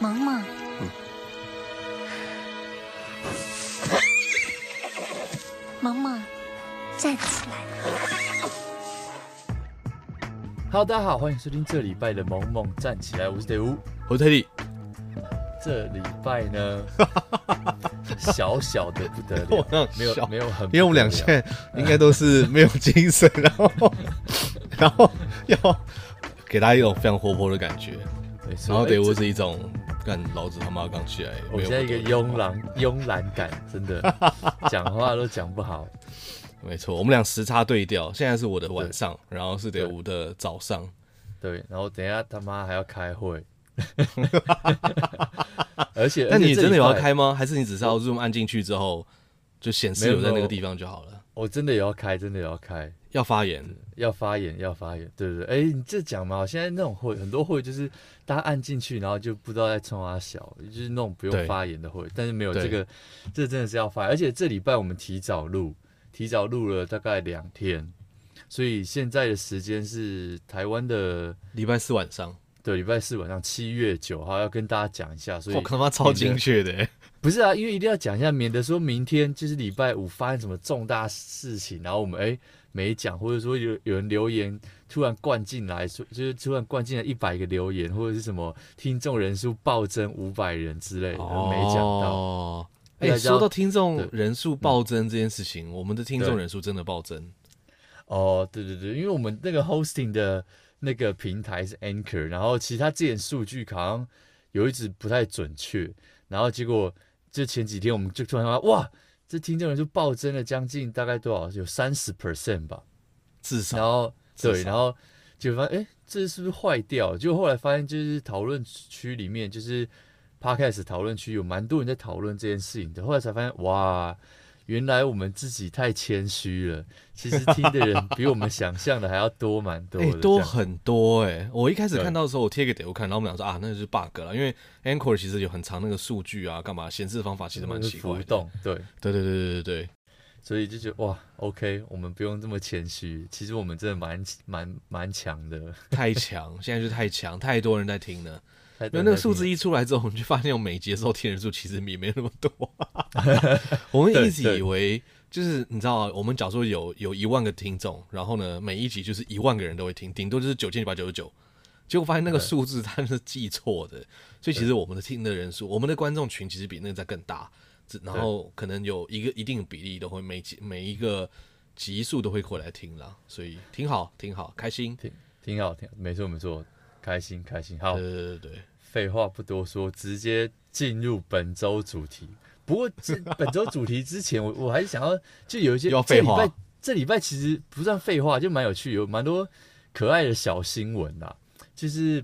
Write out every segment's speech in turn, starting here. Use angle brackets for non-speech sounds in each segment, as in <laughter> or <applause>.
萌萌，萌萌，站起来！Hello，大家好，欢迎收听这礼拜的萌萌站起来，我是德乌，我是特地。这礼拜呢，<laughs> 小小的不得了，没有没有很，因为我们俩现在应该都是没有精神，然后 <laughs> 然后要给大家一种非常活泼的感觉，然后德乌是一种。干老子他妈刚起来！我现在一个慵懒慵懒感，真的讲话都讲不好。没错，我们俩时差对调，现在是我的晚上，然后是德乌的早上。对，然后等一下他妈还要开会。<laughs> 而且，那你真的有要开吗？还是你只是要 Zoom 按进去之后就显示有在那个地方就好了？我真的也要开，真的也要开，要发言，要发言，要发言，对不对？哎、欸，你这讲嘛，现在那种会很多会就是大家按进去，然后就不知道在冲啊小，就是那种不用发言的会。但是没有这个，这真的是要发言。而且这礼拜我们提早录，提早录了大概两天，所以现在的时间是台湾的礼拜四晚上。对，礼拜四晚上七月九号要跟大家讲一下，所以我他妈超精确的。不是啊，因为一定要讲一下，免得说明天就是礼拜五发生什么重大事情，然后我们哎没讲，或者说有有人留言突然灌进来，说就是突然灌进来一百个留言，或者是什么听众人数暴增五百人之类的，哦、没讲到。哎、欸，说到听众人数暴增这件事情，我们的听众人数真的暴增。哦，对对对，因为我们那个 hosting 的那个平台是 Anchor，然后其他之前数据好像有一直不太准确，然后结果。就前几天，我们就突然说，哇，这听众人数暴增了将近大概多少？有三十 percent 吧，至少。然后对，少然后就发现，哎，这是不是坏掉？就后来发现，就是讨论区里面，就是 Podcast 讨论区有蛮多人在讨论这件事情的。后来才发现，哇。原来我们自己太谦虚了，其实听的人比我们想象的还要多蛮多的，欸，多很多哎，欸！我一开始看到的时候，我贴给德乌看，然后我们俩说啊，那就是 bug 了，因为 Anchor 其实有很长那个数据啊，干嘛？显示的方法其实蛮奇怪的。浮动，对，对对对对对对，所以就觉得哇，OK，我们不用这么谦虚，其实我们真的蛮蛮蛮强的，<laughs> 太强，现在就太强，太多人在听了。因为那个数字一出来之后，我们就发现我每集的收听人数其实也没那么多。<laughs> 我们一直以为就是你知道啊，我们假如说有有一万个听众，然后呢，每一集就是一万个人都会听，顶多就是九千九百九十九。结果发现那个数字它是记错的，所以其实我们的听的人数，我们的观众群其实比那个在更大。然后可能有一个一定比例都会每集每一个集数都会过来听了，所以挺好，挺好，开心，挺挺好，挺没错没错。开心开心，好，对对对，废话不多说，直接进入本周主题。不过这本周主题之前，我我还是想要，就有一些这礼拜这礼拜其实不算废话，就蛮有趣，有蛮多可爱的小新闻啦。就是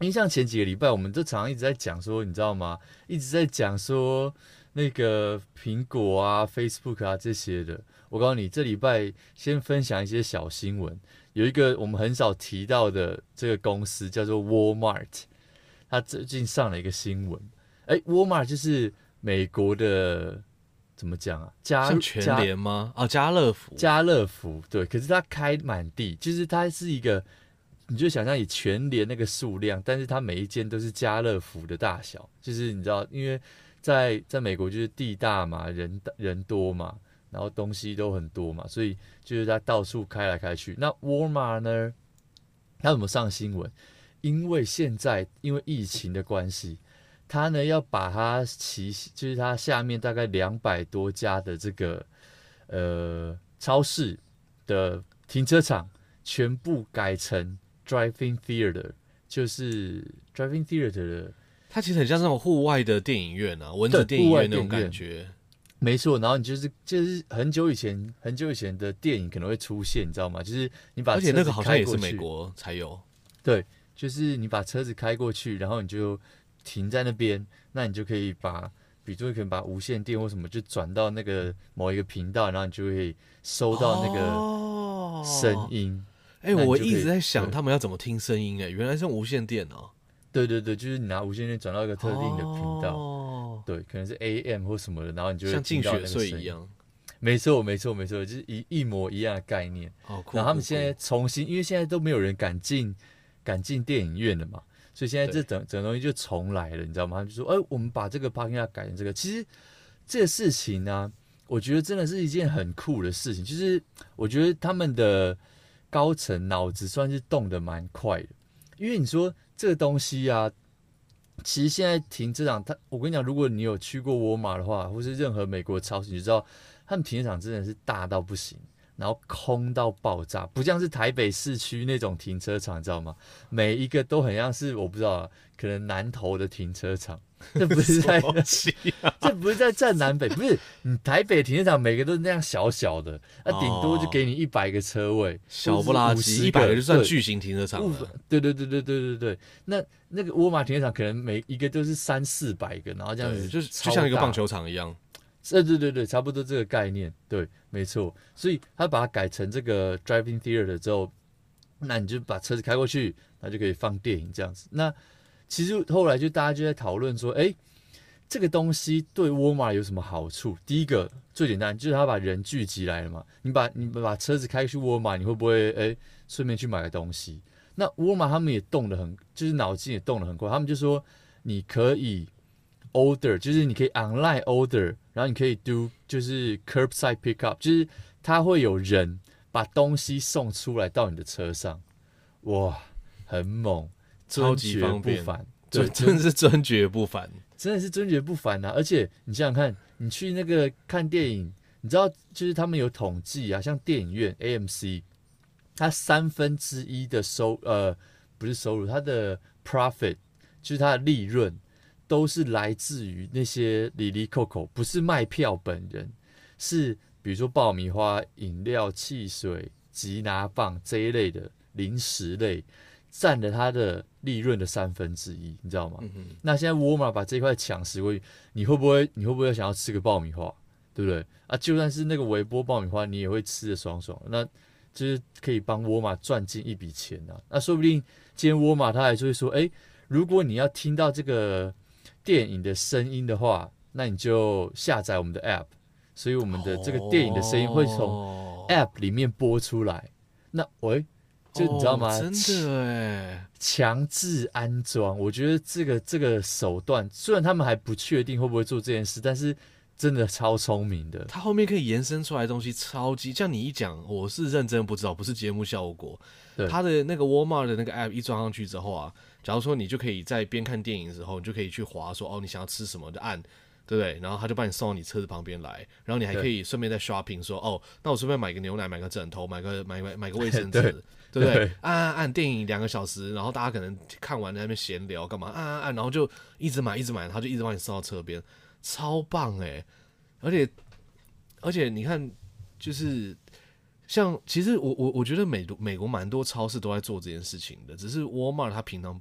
因为像前几个礼拜，我们都常常一直在讲说，你知道吗？一直在讲说那个苹果啊、Facebook 啊这些的。我告诉你，这礼拜先分享一些小新闻。有一个我们很少提到的这个公司叫做 Walmart，它最近上了一个新闻。哎，Walmart 就是美国的怎么讲啊？家全联吗？哦，家乐福。家乐福对，可是它开满地，就是它是一个，你就想象以全联那个数量，但是它每一间都是家乐福的大小，就是你知道，因为在在美国就是地大嘛，人人多嘛。然后东西都很多嘛，所以就是在到处开来开去。那沃尔玛呢？它怎么上新闻？因为现在因为疫情的关系，它呢要把它旗就是它下面大概两百多家的这个呃超市的停车场全部改成 driving theater，就是 driving theater 的。它其实很像那种户外的电影院啊，蚊子电影院那种感觉。没错，然后你就是就是很久以前很久以前的电影可能会出现，你知道吗？就是你把车子开过去，而且那个好像也是美国才有。对，就是你把车子开过去，然后你就停在那边，那你就可以把，比如说可以把无线电或什么就转到那个某一个频道，然后你就会收到那个声音。哎、哦，我一直在想他们要怎么听声音，哎，原来是用无线电哦。对对对，就是你拿无线电转到一个特定的频道。哦对，可能是 AM 或什么的，然后你就会。像进雪隧一样，没错，没错，没错，就是一一模一样的概念。哦，然后他们现在重新，因为现在都没有人敢进，敢进电影院了嘛，所以现在这整整个东西就重来了，你知道吗？他们就说，哎、欸，我们把这个 parking lot 改成这个。其实这个事情呢、啊，我觉得真的是一件很酷的事情。就是我觉得他们的高层脑子算是动得蛮快的，因为你说这个东西啊。其实现在停车场，他我跟你讲，如果你有去过沃尔玛的话，或是任何美国超市，你知道他们停车场真的是大到不行，然后空到爆炸，不像是台北市区那种停车场，你知道吗？每一个都很像是我不知道，可能南投的停车场。<laughs> 这不是在，啊、<laughs> 这不是在站南北，不是你台北停车场每个都是那样小小的，那、啊、顶多就给你一百个车位，小不拉几，一百个就算巨型停车场了。对对对对对对对，那那个沃尔玛停车场可能每一个都是三四百个，然后这样子就是就像一个棒球场一样。对对对对，差不多这个概念，对，没错。所以他把它改成这个 driving theater 之后，那你就把车子开过去，那就可以放电影这样子。那其实后来就大家就在讨论说，哎，这个东西对沃尔玛有什么好处？第一个最简单就是他把人聚集来了嘛。你把你把车子开去沃尔玛，你会不会哎顺便去买个东西？那沃尔玛他们也动得很，就是脑筋也动得很快。他们就说你可以 order，就是你可以 online order，然后你可以 do 就是 curbside pickup，就是它会有人把东西送出来到你的车上。哇，很猛。超级方便，对，真的是尊爵不凡，真的是尊爵不凡呐！而且你想想看，你去那个看电影，你知道，就是他们有统计啊，像电影院 AMC，它三分之一的收呃不是收入，它的 profit 就是它的利润，都是来自于那些里里扣扣，不是卖票本人，是比如说爆米花、饮料、汽水、吉拿棒这一类的零食类。占了它的利润的三分之一，你知道吗？嗯、那现在沃尔玛把这块抢食过去，你会不会？你会不会想要吃个爆米花？对不对？啊，就算是那个微波爆米花，你也会吃的爽爽。那就是可以帮沃尔玛赚进一笔钱呐、啊。那说不定今天沃尔玛他还是会说：哎，如果你要听到这个电影的声音的话，那你就下载我们的 App。所以我们的这个电影的声音会从 App 里面播出来。哦、那喂。就你知道吗？真的哎，强制安装，我觉得这个这个手段，虽然他们还不确定会不会做这件事，但是真的超聪明的。它后面可以延伸出来的东西超级，像你一讲，我是认真不知道，不是节目效果。对，它的那个 Walmart 的那个 App 一装上去之后啊，假如说你就可以在边看电影的时候，你就可以去划说哦，你想要吃什么就按。对不对？然后他就把你送到你车子旁边来，然后你还可以顺便在 shopping 说，哦，那我顺便买个牛奶，买个枕头，买个买买买个卫生纸，对，<laughs> 对不对？按按按，电影两个小时，然后大家可能看完在那边闲聊干嘛？按按按，然后就一直买一直买，他就一直把你送到车边，超棒哎！而且而且你看，就是像其实我我我觉得美美国蛮多超市都在做这件事情的，只是沃尔玛它平常。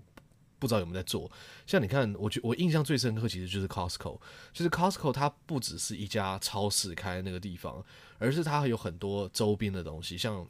不知道有没有在做，像你看，我觉我印象最深刻其实就是 Costco，就是 Costco 它不只是一家超市开那个地方，而是它还有很多周边的东西，像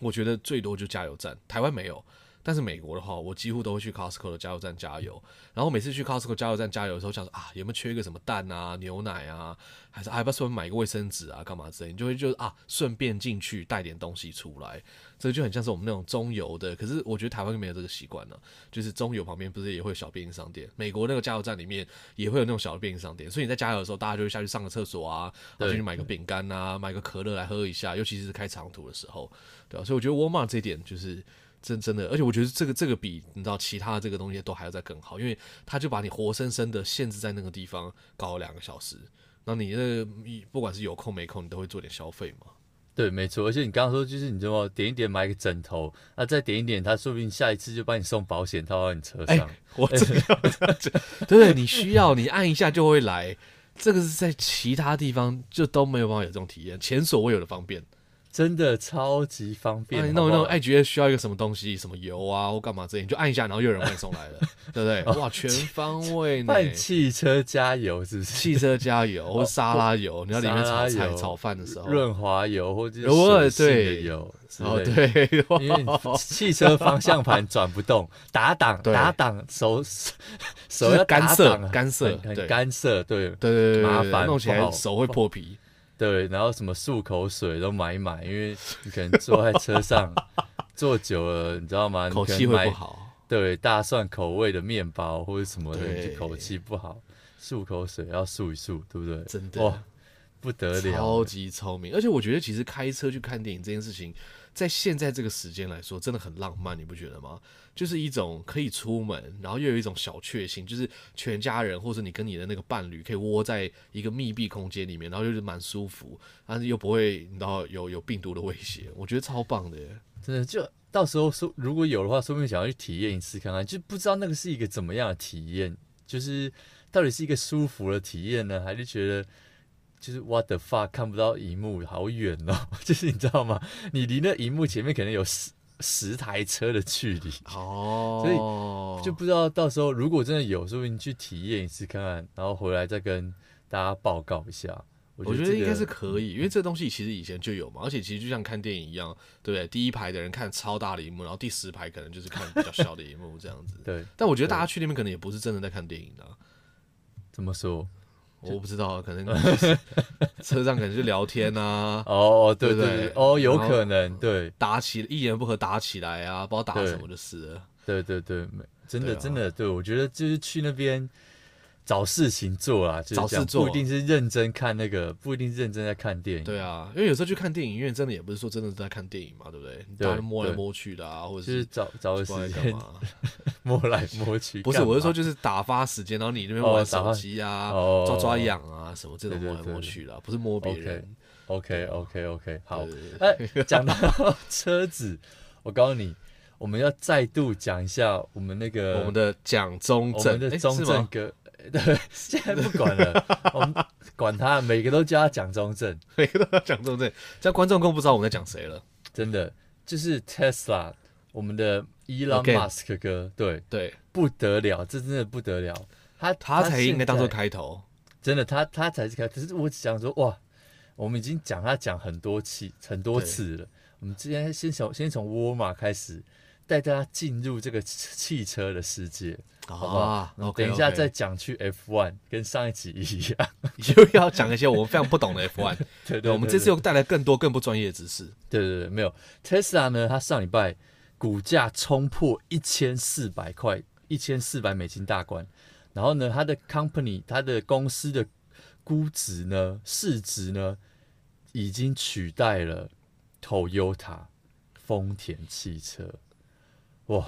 我觉得最多就加油站，台湾没有。但是美国的话，我几乎都会去 Costco 的加油站加油。然后每次去 Costco 加油站加油的时候，想说啊，有没有缺一个什么蛋啊、牛奶啊，还是还不顺便买个卫生纸啊，干嘛之类？你就会就啊，顺便进去带点东西出来。这个就很像是我们那种中油的，可是我觉得台湾没有这个习惯呢。就是中油旁边不是也会有小便利商店？美国那个加油站里面也会有那种小的便利商店，所以你在加油的时候，大家就会下去上个厕所啊，然后去买个饼干啊，买个可乐来喝一下，尤其是开长途的时候，对吧？所以我觉得沃尔玛这一点就是。真真的，而且我觉得这个这个比你知道其他的这个东西都还要再更好，因为他就把你活生生的限制在那个地方搞了两个小时，那你那个不管是有空没空，你都会做点消费嘛。对，没错。而且你刚刚说就是你知道点一点买个枕头，那再点一点，他说不定下一次就帮你送保险套到你车上。欸、我这样对对，你需要你按一下就会来，这个是在其他地方就都没有办法有这种体验，前所未有的方便。真的超级方便，那种那种爱觉得需要一个什么东西，什么油啊或干嘛之类，你就按一下，然后又有人会送来了，<laughs> 对不对？哇，全方位呢！<laughs> 换汽车加油是不是？汽车加油 <laughs> 或沙拉油，你要里面炒菜炒饭的时候，润滑油或者是水性的油，哦对，因为汽车方向盘转不动，打挡打挡手手要干涉干涉很干涉，对。对对对，麻烦弄起来手会破皮。对，然后什么漱口水都买一买，因为你可能坐在车上坐久了，你知道吗？口气会不好。对大蒜口味的面包或者什么的，就口气不好，漱口水要漱一漱，对不对？真的哇，不得了，超级聪明。而且我觉得，其实开车去看电影这件事情，在现在这个时间来说，真的很浪漫，你不觉得吗？就是一种可以出门，然后又有一种小确幸，就是全家人或者你跟你的那个伴侣可以窝在一个密闭空间里面，然后就是蛮舒服，但是又不会你知道有有病毒的威胁，我觉得超棒的！真的，就到时候说如果有的话，说不定想要去体验一次看看，就不知道那个是一个怎么样的体验，就是到底是一个舒服的体验呢，还是觉得就是 what the fuck 看不到荧幕好远哦，<laughs> 就是你知道吗？你离那荧幕前面可能有十。十台车的距离哦，所以就不知道到时候如果真的有，说不定你去体验一次看看，然后回来再跟大家报告一下。我觉得，我觉得应该是可以，因为这东西其实以前就有嘛，而且其实就像看电影一样，对不对？第一排的人看超大的荧幕，然后第十排可能就是看比较小的荧幕这样子。<laughs> 对，但我觉得大家去那边可能也不是真的在看电影的。怎么说？我不知道，可能 <laughs> 车上可能就聊天啊。哦，对对对，哦，有可能，对，打起一言不合打起来啊，不知道打什么就是了。对对对，真的真的，对我觉得就是去那边。找事情做啊，找事做，不一定是认真看那个，不一定是认真在看电影。对啊，因为有时候去看电影院，真的也不是说真的是在看电影嘛，对不对？大家摸来摸去的啊，或者是找找个时间 <laughs> 摸来摸去。<laughs> 不是，我是说就是打发时间，然后你那边玩手机啊，抓抓痒啊什么这种摸来摸去的，不是摸别人。OK OK OK，好。<laughs> 哎，讲到车子，我告诉你，我们要再度讲一下我们那个我们的蒋中正，我们的中正哥。对，<laughs> 现在不管了，我们管他，每个都叫他蒋中正，每个都叫蒋中正，这样观众更不知道我们在讲谁了。真的，就是 Tesla，我们的 Elon Musk 哥，对对，不得了，这真的不得了。他他才应该当做开头，真的，他他才是开头。可是我想说，哇，我们已经讲他讲很多期很多次了。我们之前先从先从沃尔玛开始。带大家进入这个汽车的世界，好不好？等一下再讲去 F1，跟上一集一样，又要讲一些我们非常不懂的 F1。<laughs> 对对，我们这次又带来更多更不专业的知识。对对对，没有 Tesla 呢，它上礼拜股价冲破一千四百块，一千四百美金大关。然后呢，它的 company，它的公司的估值呢，市值呢，已经取代了 Toyota 丰田汽车。哇，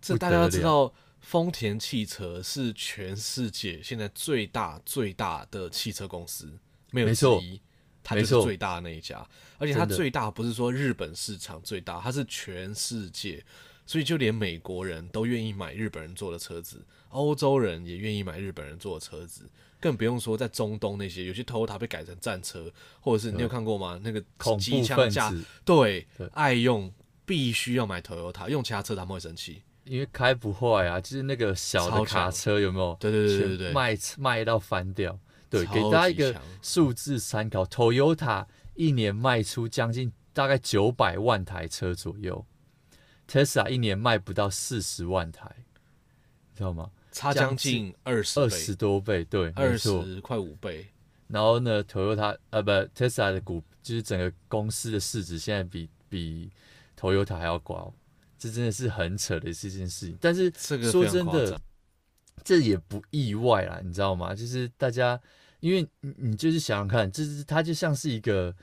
这大家要知道，丰田汽车是全世界现在最大最大的汽车公司，没有之一，它就是最大的那一家。而且它最大不是说日本市场最大，它是全世界，所以就连美国人都愿意买日本人做的车子，欧洲人也愿意买日本人做的车子，更不用说在中东那些，有些 Toyota 被改成战车，或者是你有看过吗？那个机枪架，对，爱用。必须要买 Toyota，用其他车他们会生气，因为开不坏啊。就是那个小的卡车有没有？对对对对对，卖卖到翻掉。对，给大家一个数字参考，Toyota 一年卖出将近大概九百万台车左右，Tesla 一年卖不到四十万台，知道吗？差将近二十二十多倍，对，二十快五倍。然后呢，Toyota 呃不，Tesla 的股就是整个公司的市值现在比比。Toyota 还要高，这真的是很扯的这件事情。但是说真的，这也不意外啦，你知道吗？就是大家，因为你你就是想想看，就是它就像是一个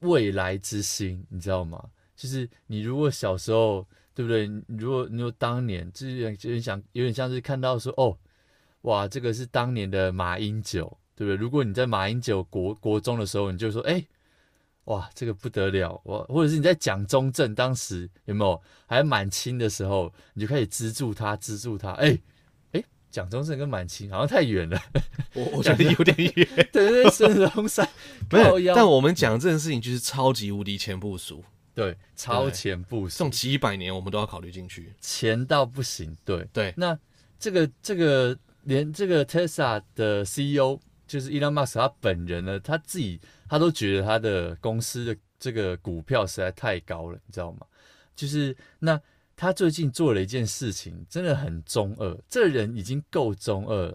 未来之星，你知道吗？就是你如果小时候，对不对？如果你说当年，就是有点想，有点像是看到说，哦，哇，这个是当年的马英九，对不对？如果你在马英九国国中的时候，你就说，哎。哇，这个不得了！我或者是你在讲中正当时有没有还满清的时候，你就开始资助他，资助他。哎哎，蒋中正跟满清好像太远了，我我 <laughs> 觉得有点远。<laughs> 对对对，孙中山 <laughs> 没有。但我们讲这件事情就是超级无敌前部署，对，超前部署，这种几百年我们都要考虑进去，前到不行。对对，那这个这个连这个 Tesla 的 CEO 就是 Elon Musk 他本人呢，他自己。他都觉得他的公司的这个股票实在太高了，你知道吗？就是那他最近做了一件事情，真的很中二。这人已经够中二，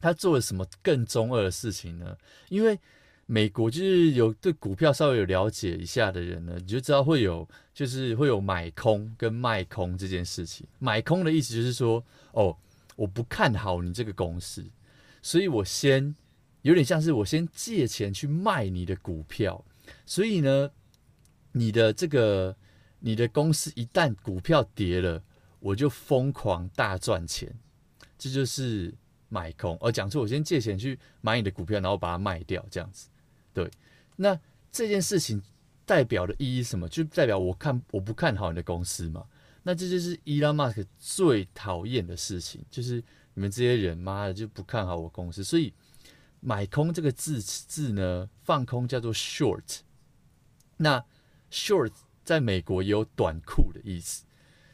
他做了什么更中二的事情呢？因为美国就是有对股票稍微有了解一下的人呢，你就知道会有就是会有买空跟卖空这件事情。买空的意思就是说，哦，我不看好你这个公司，所以我先有点像是我先借钱去卖你的股票，所以呢，你的这个你的公司一旦股票跌了，我就疯狂大赚钱，这就是买空。而讲说我先借钱去买你的股票，然后把它卖掉，这样子。对，那这件事情代表的意义什么？就代表我看我不看好你的公司嘛。那这就是伊拉马克最讨厌的事情，就是你们这些人妈的就不看好我公司。所以买空这个字字呢，放空叫做 short。那 short 在美国也有短裤的意思，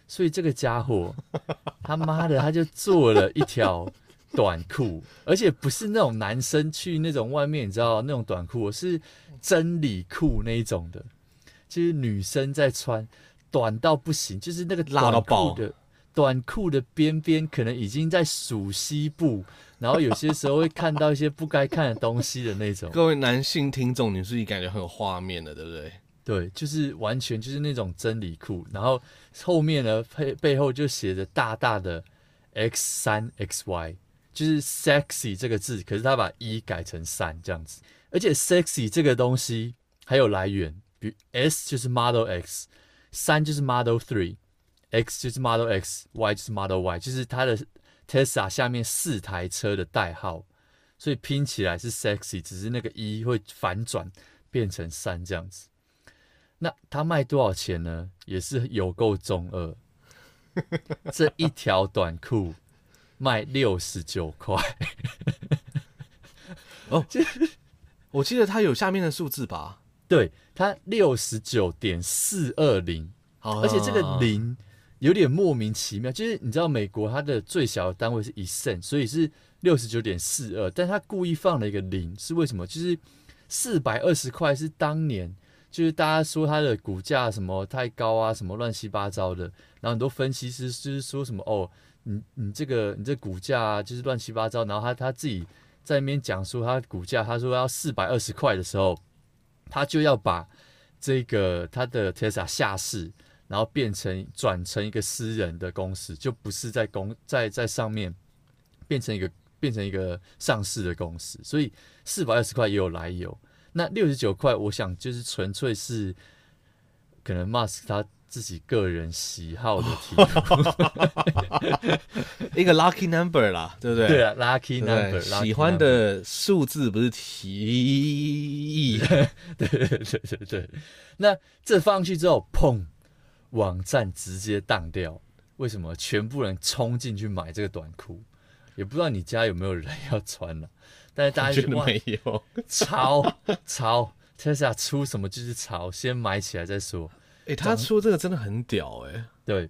所以这个家伙 <laughs> 他妈的他就做了一条。短裤，而且不是那种男生去那种外面，你知道那种短裤，是真理裤那一种的，就是女生在穿，短到不行，就是那个短裤的短裤的边边可能已经在数西部，然后有些时候会看到一些不该看的东西的那种。各位男性听众，你自己感觉很有画面的，对不对？对，就是完全就是那种真理裤，然后后面呢背背后就写着大大的 X 三 XY。就是 sexy 这个字，可是他把一改成三这样子，而且 sexy 这个东西还有来源，比如 S 就是 Model X，三就是 Model Three，X 就是 Model X，Y 就是 Model Y，就是它的 Tesla 下面四台车的代号，所以拼起来是 sexy，只是那个一会反转变成三这样子。那它卖多少钱呢？也是有够中二，这一条短裤。卖六十九块哦，<laughs> 我记得它有下面的数字吧？对，它六十九点四二零，而且这个零有点莫名其妙，就是你知道美国它的最小单位是一 cent，所以是六十九点四二，但他故意放了一个零，是为什么？就是四百二十块是当年，就是大家说它的股价什么太高啊，什么乱七八糟的，然后很多分析师就是说什么哦。你你这个你这股价就是乱七八糟，然后他他自己在那边讲说他股价，他说要四百二十块的时候，他就要把这个他的 Tesla 下市，然后变成转成一个私人的公司，就不是在公在在上面变成一个变成一个上市的公司，所以四百二十块也有来由。那六十九块，我想就是纯粹是可能 Musk 他。自己个人喜好的 <laughs> 题目，一个 lucky number 啦，对不对？对啊，lucky number，喜欢的数字不是题 <laughs> 对对对对对。那这放上去之后，砰，网站直接当掉。为什么？全部人冲进去买这个短裤，也不知道你家有没有人要穿了，但是大家觉得没有，潮潮，Tesla 出什么就是潮，先买起来再说。哎、欸，他出这个真的很屌哎、欸！对，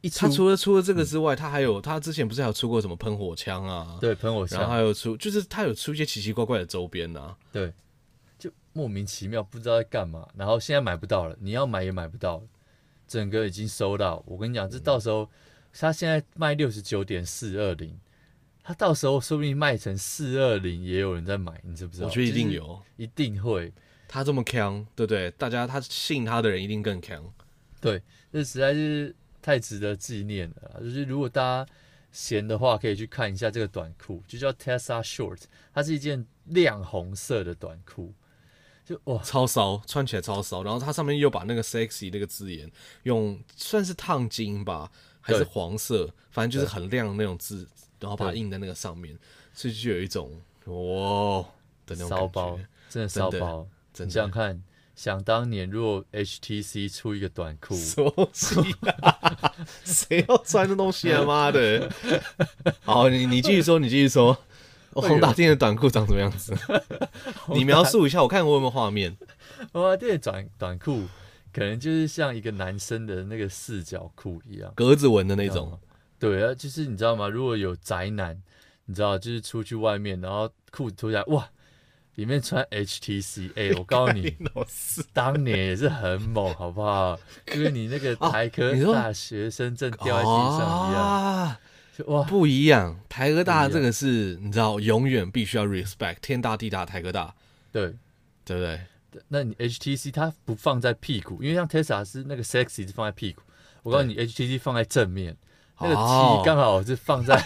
一他除了出了这个之外，嗯、他还有他之前不是还有出过什么喷火枪啊？对，喷火枪，然后还有出，就是他有出一些奇奇怪怪的周边呐、啊。对，就莫名其妙不知道在干嘛，然后现在买不到了，你要买也买不到了，整个已经收到。我跟你讲，这到时候、嗯、他现在卖六十九点四二零，他到时候说不定卖成四二零，也有人在买，你知不知道？我觉得一定有，一定会。他这么强，对不对？大家他信他的人一定更强。对，这实在是太值得纪念了。就是如果大家闲的话，可以去看一下这个短裤，就叫 Tesla Short，它是一件亮红色的短裤，就哇，超骚，穿起来超骚。然后它上面又把那个 sexy 那个字眼用算是烫金吧，还是黄色，反正就是很亮的那种字，然后把它印在那个上面，所以就有一种哇的那种骚包，真的骚包。你想想看，想当年如果 HTC 出一个短裤，谁要穿这东西啊？妈的！<laughs> 好，你你继续说，你继续说，宏达电的短裤长什么样子？<laughs> 你描述一下，我看我有没有画面。宏达电的短短裤可能就是像一个男生的那个四角裤一样，格子纹的那种。对啊，就是你知道吗？如果有宅男，你知道，就是出去外面，然后裤子脱下来，哇！里面穿 HTC，哎、欸，我告诉你，<laughs> 当年也是很猛，好不好？因为你那个台科大学生证掉在地上一样，啊、哇，不一样。台哥大这个是你知道，永远必须要 respect，天大地大台哥大，对，对不对？那你 HTC 它不放在屁股，因为像 Tesla 是那个 Sexy 是放在屁股，我告诉你 HTC 放在正面，那个 T 刚好是放在。<laughs>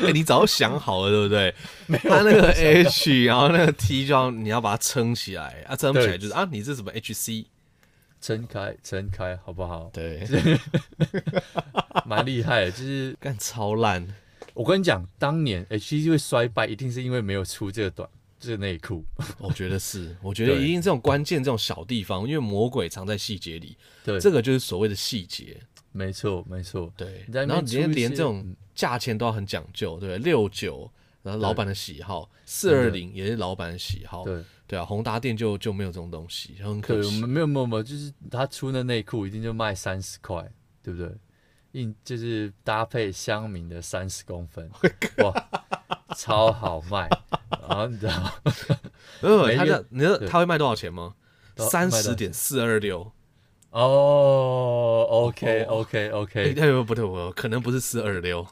哎、欸，你早就想好了，对不对？<laughs> 没有，它那个 H，然后那个 T 就要你要把它撑起来啊，撑不起来就是啊，你是什么 HC？撑开，撑开，好不好？对，<laughs> 蛮厉害的，就是干超烂。我跟你讲，当年 HTC 会衰败，一定是因为没有出这个短。这个内裤，<laughs> 我觉得是，我觉得一定这种关键这种小地方，因为魔鬼藏在细节里，对，这个就是所谓的细节，没错，没错，对。然后连连这种价钱都要很讲究，对，六九，然后老板的喜好，四二零也是老板的喜好，对，对啊，宏达店就就没有这种东西，很可惜。我们没有没有没有，就是他出的内裤一定就卖三十块，对不对？印就是搭配香茗的三十公分，哇，超好卖。然后你知道，<laughs> 呃，<laughs> 他的你知道他会卖多少钱吗？三十点四二六。哦，OK OK OK，哎不对，我可能不是四二六，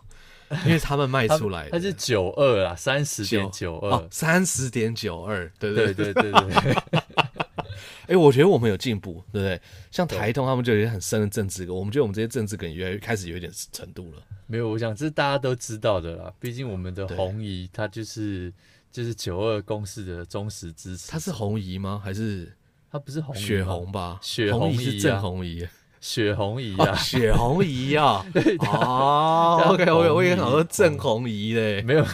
<laughs> 因为他们卖出来，它是九二啊，三十点九二，三十点九二，对对对对对对。哎、欸，<laughs> 我觉得我们有进步，对不对？像台通他们就有些很深的政治梗，我们觉得我们这些政治梗越来越开始有一点程度了。没有，我想这是大家都知道的啦。毕竟我们的红姨她就是就是九二公司的忠实支持。她是红姨吗？还是她不是红血红吧？血红姨是正红姨，血红姨啊，血红姨啊。哦，OK，我我以为好像正红姨嘞，没有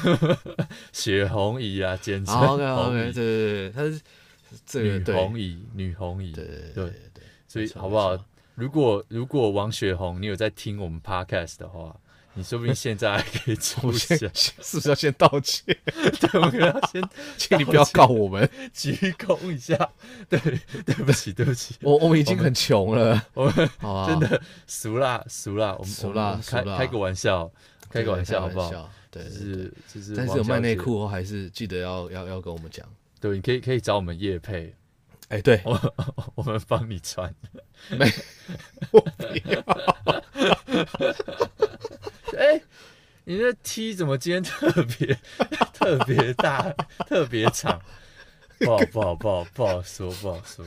<laughs> 血红姨啊，简称。OK OK，对对对，她是。这个、女红姨，女红姨，对对对，对，所以好不好？如果如果王雪红，你有在听我们 podcast 的话，你说不定现在还可以出现，是不是要先道歉？<laughs> 对，我们要先，<laughs> 请你不要告我们，鞠躬一下。对，对不起，对不起，我我们已经很穷了，我们真的俗啦俗啦，我们俗啦开开个玩笑，开个玩笑好不好？对，是就是，但是有卖内裤哦，还是记得要要要跟我们讲。对，你可以可以找我们叶配，哎、欸，对，我我们帮你穿，没，我不要，<laughs> 哎、欸，你那 T 怎么今天特别特别大，特别长？不好不好不好不好说不好说，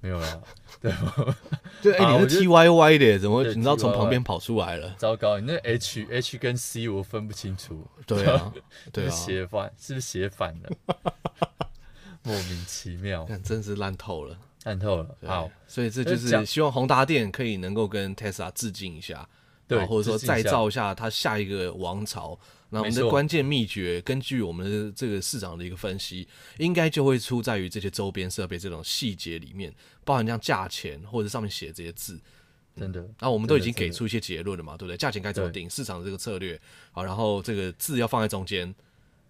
没有啦，对，<laughs> 对，哎、<laughs> 欸，你是 T Y Y 的，怎么你知道从旁边跑出来了？糟糕，你那 H H 跟 C 我分不清楚，对啊，对啊，写反是不是写反了？莫名其妙，看 <laughs> 真是烂透了，烂透了。好，所以这就是希望宏达电可以能够跟 Tesla 致敬一下，对，或者说再造一下它下一个王朝。那我们的关键秘诀，根据我们的这个市场的一个分析，应该就会出在于这些周边设备这种细节里面，包含像价钱或者上面写的这些字。真的，那我们都已经给出一些结论了嘛，对不对？价钱该怎么定，市场的这个策略，好，然后这个字要放在中间。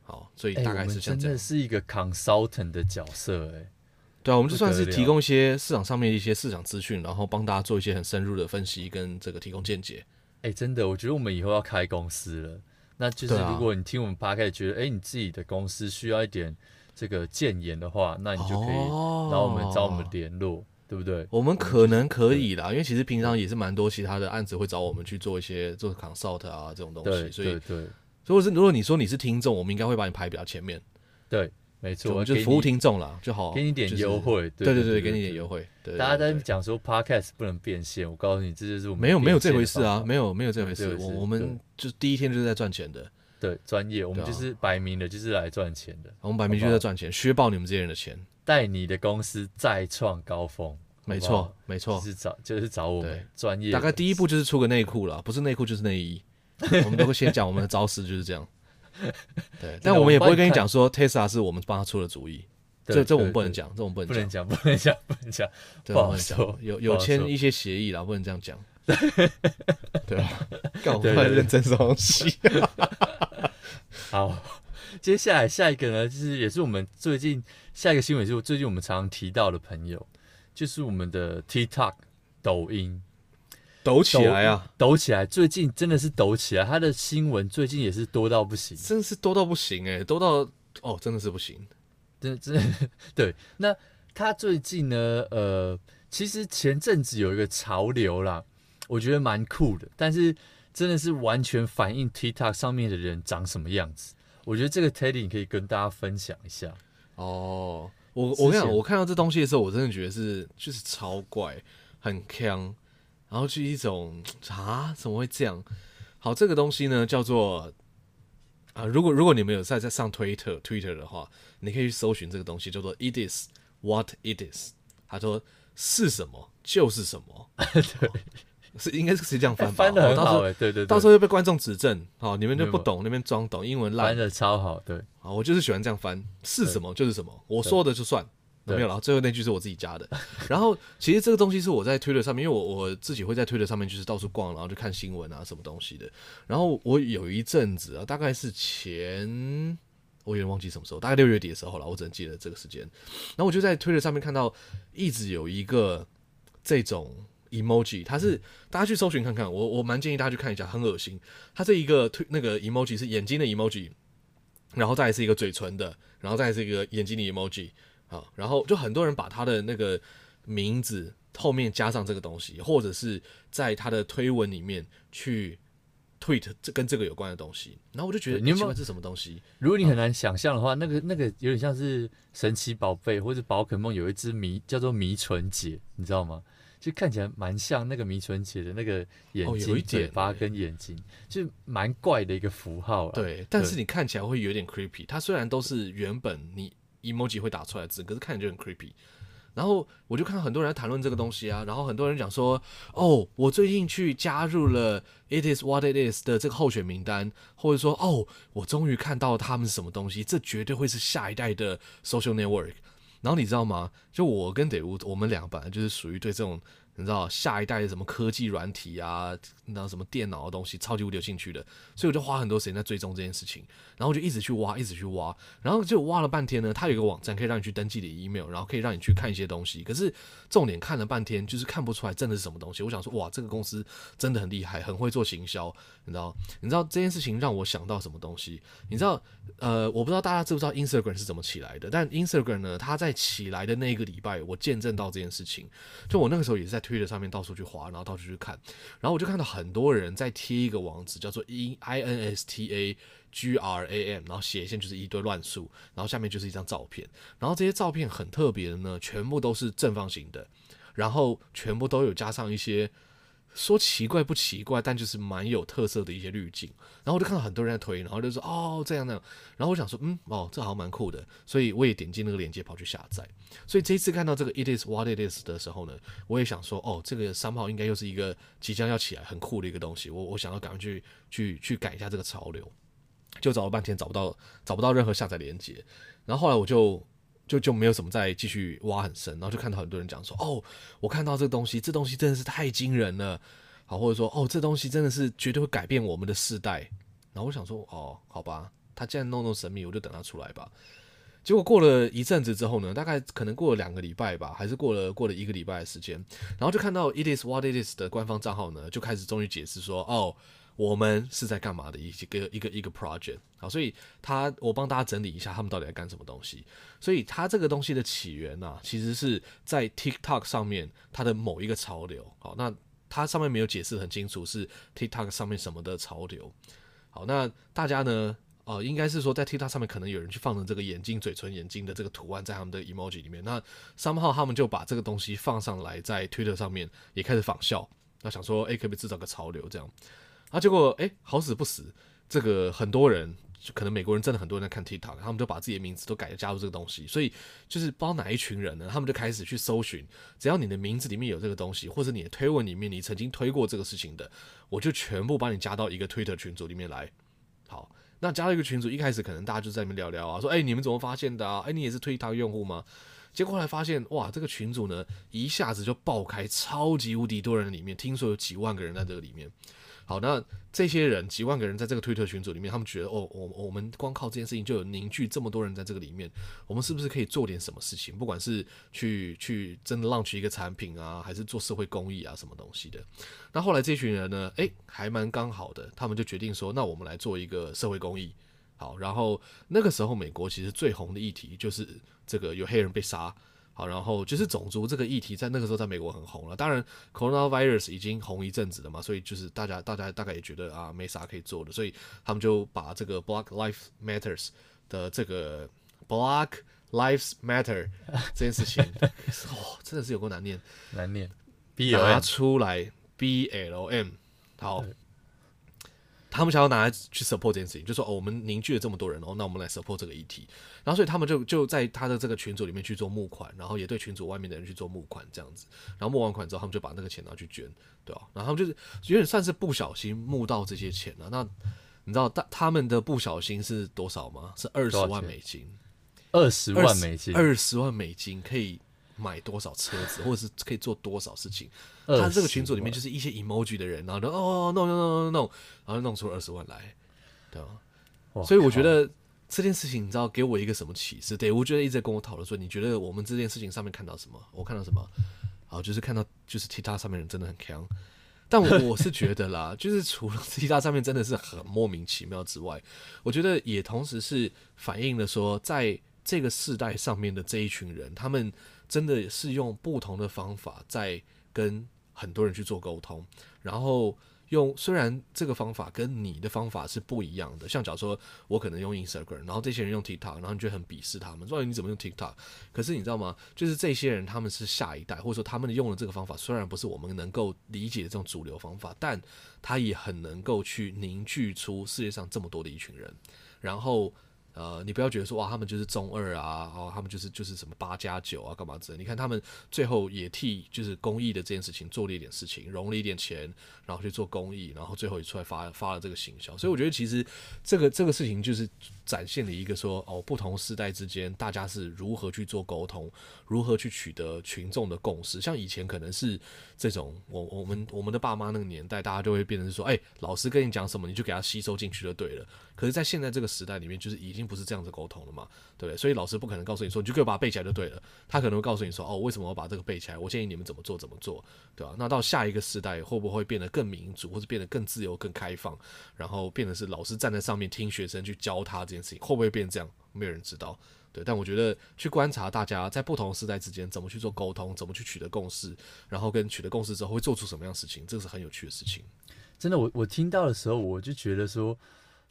好，所以大概是这样、欸。真的是一个 consultant 的角色哎、欸。对啊，我们就算是提供一些市场上面一些市场资讯，然后帮大家做一些很深入的分析跟这个提供见解。哎、欸，真的，我觉得我们以后要开公司了。那就是如果你听我们 podcast 觉得，哎、欸，你自己的公司需要一点这个建言的话，那你就可以，然后我们找我们联络，对不对？我们可能可以啦，因为其实平常也是蛮多其他的案子会找我们去做一些做 consult 啊这种东西，所以对，对。如果是如果你说你是听众，我们应该会把你排比较前面。对，没错，就服务听众啦，就好，给你点优惠。对对对，给你点优惠。对大家在讲说 Podcast 不能变现，我告诉你，这就是我们没有没有这回事啊，没有没有这回事。我我们就第一天就是在赚钱的，对，专业，我们就是摆明的就是来赚钱的。我们摆明就是在赚钱，削爆你们这些人的钱，带你的公司再创高峰。没错没错，就是找就是找我们专业。大概第一步就是出个内裤了，不是内裤就是内衣。<laughs> 我们都会先讲我们的招式就是这样。<laughs> 对，但我们也不会跟你讲说 Tesla 是我们帮他出的主意，这这我们不能讲，这我们不能讲，不能讲，不能讲，不好说。有有签一些协议啦，不能这样讲。<laughs> 对啊，干嘛认真这东西？好，接下来下一个呢，就是也是我们最近下一个新闻，就是最近我们常常提到的朋友，就是我们的 TikTok 抖音。抖起来啊！抖起来！最近真的是抖起来，他的新闻最近也是多到不行，真的是多到不行哎、欸，多到哦，真的是不行，真的真的 <laughs> 对。那他最近呢？呃，其实前阵子有一个潮流啦，我觉得蛮酷的，但是真的是完全反映 TikTok 上面的人长什么样子。我觉得这个 Teddy 你可以跟大家分享一下。哦，我我跟你讲，我看到这东西的时候，我真的觉得是就是超怪，很锵，然后是一种啊，怎么会这样？好，这个东西呢叫做啊，如果如果你们有在在上推特 Twitter 的话，你可以去搜寻这个东西，叫做 It is what it is。他说是什么就是什么，对。<laughs> 是应该是谁这样翻？翻的很好，对对对，到时候又被观众指正，好，你们就不懂那边装懂，英文烂，翻的超好，对，啊，我就是喜欢这样翻，是什么就是什么，我说的就算，没有了，最后那句是我自己加的。然后其实这个东西是我在推特上面，因为我我自己会在推特上面就是到处逛，然后就看新闻啊什么东西的。然后我有一阵子啊，大概是前我有点忘记什么时候，大概六月底的时候了，我只能记得这个时间。然后我就在推特上面看到一直有一个这种。emoji，它是大家去搜寻看看，我我蛮建议大家去看一下，很恶心。它这一个推那个 emoji 是眼睛的 emoji，然后再是一个嘴唇的，然后再是一个眼睛的 emoji，好，然后就很多人把他的那个名字后面加上这个东西，或者是在他的推文里面去 tweet 这跟这个有关的东西，然后我就觉得你有没有是什么东西？如果你很难想象的话，那个那个有点像是神奇宝贝或者宝可梦有一只迷叫做迷唇姐，你知道吗？就看起来蛮像那个迷唇姐的那个眼睛、嘴巴跟眼睛，就蛮怪的一个符号。对，但是你看起来会有点 creepy。它虽然都是原本你 emoji 会打出来的字，可是看着就很 creepy。然后我就看到很多人在谈论这个东西啊，然后很多人讲说：“哦，我最近去加入了 It is what it is 的这个候选名单，或者说哦，我终于看到他们是什么东西，这绝对会是下一代的 social network。”然后你知道吗？就我跟德乌，我们俩本来就是属于对这种。你知道下一代的什么科技软体啊，那什么电脑的东西，超级无敌有兴趣的，所以我就花很多时间在追踪这件事情，然后就一直去挖，一直去挖，然后就挖了半天呢。它有一个网站可以让你去登记你的 email，然后可以让你去看一些东西。可是重点看了半天，就是看不出来真的是什么东西。我想说，哇，这个公司真的很厉害，很会做行销。你知道？你知道这件事情让我想到什么东西？你知道？呃，我不知道大家知不知道 Instagram 是怎么起来的，但 Instagram 呢，它在起来的那个礼拜，我见证到这件事情。就我那个时候也是在。推的上面到处去划，然后到处去看，然后我就看到很多人在贴一个网址，叫做 i i n s t a g r a m，然后斜线就是一堆乱数，然后下面就是一张照片，然后这些照片很特别的呢，全部都是正方形的，然后全部都有加上一些。说奇怪不奇怪，但就是蛮有特色的一些滤镜。然后我就看到很多人在推，然后就说哦这样那样。然后我想说嗯哦这好像蛮酷的，所以我也点进那个链接跑去下载。所以这一次看到这个 It is what it is 的时候呢，我也想说哦这个三号应该又是一个即将要起来很酷的一个东西。我我想要赶快去去去改一下这个潮流，就找了半天找不到找不到任何下载链接。然后后来我就。就就没有什么再继续挖很深，然后就看到很多人讲说，哦，我看到这个东西，这东西真的是太惊人了，好，或者说，哦，这东西真的是绝对会改变我们的世代。然后我想说，哦，好吧，他既然弄弄神秘，我就等他出来吧。结果过了一阵子之后呢，大概可能过了两个礼拜吧，还是过了过了一个礼拜的时间，然后就看到 It is what it is 的官方账号呢，就开始终于解释说，哦。我们是在干嘛的一个一个一个 project 好，所以他我帮大家整理一下，他们到底在干什么东西。所以他这个东西的起源呢、其实是在 TikTok 上面它的某一个潮流。好，那它上面没有解释很清楚是 TikTok 上面什么的潮流。好，那大家呢，呃，应该是说在 TikTok 上面可能有人去放了这个眼睛、嘴唇、眼睛的这个图案在他们的 emoji 里面。那 somehow 他们就把这个东西放上来，在 Twitter 上面也开始仿效。那想说，哎，可不可以制造个潮流这样？啊，结果哎，好死不死，这个很多人，可能美国人真的很多人在看 TikTok，他们就把自己的名字都改了，加入这个东西，所以就是不知道哪一群人呢，他们就开始去搜寻，只要你的名字里面有这个东西，或者你的推文里面你曾经推过这个事情的，我就全部把你加到一个 Twitter 群组里面来。好，那加到一个群组，一开始可能大家就在里面聊聊啊，说哎，你们怎么发现的啊？哎，你也是 TikTok 用户吗？结果后来发现，哇，这个群组呢，一下子就爆开，超级无敌多人里面，听说有几万个人在这个里面。好，那这些人几万个人在这个推特群组里面，他们觉得哦，我我们光靠这件事情就有凝聚这么多人在这个里面，我们是不是可以做点什么事情？不管是去去真的 launch 一个产品啊，还是做社会公益啊，什么东西的？那后来这群人呢，诶，还蛮刚好的，他们就决定说，那我们来做一个社会公益。好，然后那个时候美国其实最红的议题就是这个有黑人被杀。好，然后就是种族这个议题，在那个时候在美国很红了。当然，coronavirus 已经红一阵子了嘛，所以就是大家大家大概也觉得啊，没啥可以做的，所以他们就把这个 Black Lives Matters 的这个 Black Lives Matter 这件事情，<laughs> 哦，真的是有够难念，难念。拿出来 B L M，好，他们想要拿来去 support 这件事情，就说哦，我们凝聚了这么多人哦，那我们来 support 这个议题。然后所以他们就就在他的这个群组里面去做募款，然后也对群组外面的人去做募款这样子。然后募完款之后，他们就把那个钱拿去捐，对吧？然后他们就是有点算是不小心募到这些钱了。那你知道他他们的不小心是多少吗？是二十万美金。二十万美金，二十万美金可以买多少车子，或者是可以做多少事情？他这个群组里面就是一些 emoji 的人，然后就哦，no no no no no，然后弄出二十万来，对吧？所以我觉得这件事情，你知道给我一个什么启示？对，我觉得一直在跟我讨论说，你觉得我们这件事情上面看到什么？我看到什么？好，就是看到就是 TikTok 上面人真的很强，但我我是觉得啦，<laughs> 就是除了 TikTok 上面真的是很莫名其妙之外，我觉得也同时是反映了说在。这个世代上面的这一群人，他们真的是用不同的方法在跟很多人去做沟通，然后用虽然这个方法跟你的方法是不一样的，像假如说我可能用 Instagram，然后这些人用 TikTok，然后你就很鄙视他们，说你怎么用 TikTok？可是你知道吗？就是这些人他们是下一代，或者说他们用的这个方法虽然不是我们能够理解的这种主流方法，但他也很能够去凝聚出世界上这么多的一群人，然后。呃，你不要觉得说哇，他们就是中二啊，哦，他们就是就是什么八加九啊，干嘛之类。你看他们最后也替就是公益的这件事情做了一点事情，融了一点钱，然后去做公益，然后最后也出来发发了这个行销。所以我觉得其实这个这个事情就是展现了一个说哦，不同世代之间大家是如何去做沟通，如何去取得群众的共识。像以前可能是这种，我我们我们的爸妈那个年代，大家就会变成说，哎，老师跟你讲什么，你就给他吸收进去就对了。可是，在现在这个时代里面，就是已经不是这样子沟通了嘛，对不对？所以老师不可能告诉你说，你就给我把它背起来就对了。他可能会告诉你说，哦，为什么我把这个背起来？我建议你们怎么做怎么做，对吧？那到下一个时代，会不会变得更民主，或者变得更自由、更开放？然后变得是老师站在上面听学生去教他这件事情，会不会变这样？没有人知道，对。但我觉得去观察大家在不同时代之间怎么去做沟通，怎么去取得共识，然后跟取得共识之后会做出什么样的事情，这个是很有趣的事情。真的，我我听到的时候，我就觉得说。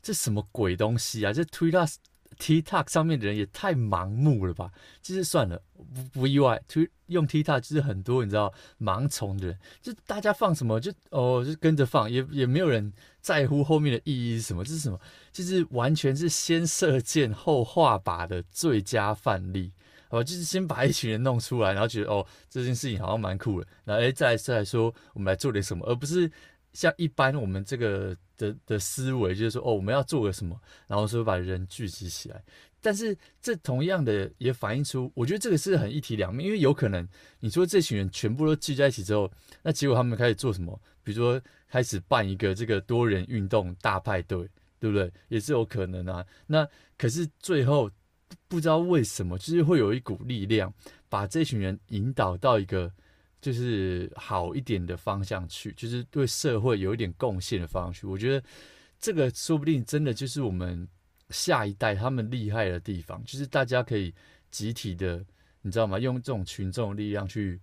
这什么鬼东西啊！这 Twitter、TikTok 上面的人也太盲目了吧？其实算了，不不意外。推用 TikTok 就是很多你知道盲从的人，就大家放什么就哦就跟着放，也也没有人在乎后面的意义是什么。这是什么？就是完全是先射箭后画靶的最佳范例。哦，就是先把一群人弄出来，然后觉得哦这件事情好像蛮酷的，然后哎再再说我们来做点什么，而不是。像一般我们这个的的思维就是说，哦，我们要做个什么，然后说把人聚集起来。但是这同样的也反映出，我觉得这个是很一体两面，因为有可能你说这群人全部都聚在一起之后，那结果他们开始做什么？比如说开始办一个这个多人运动大派对，对不对？也是有可能啊。那可是最后不知道为什么，就是会有一股力量把这群人引导到一个。就是好一点的方向去，就是对社会有一点贡献的方向去。我觉得这个说不定真的就是我们下一代他们厉害的地方，就是大家可以集体的，你知道吗？用这种群众力量去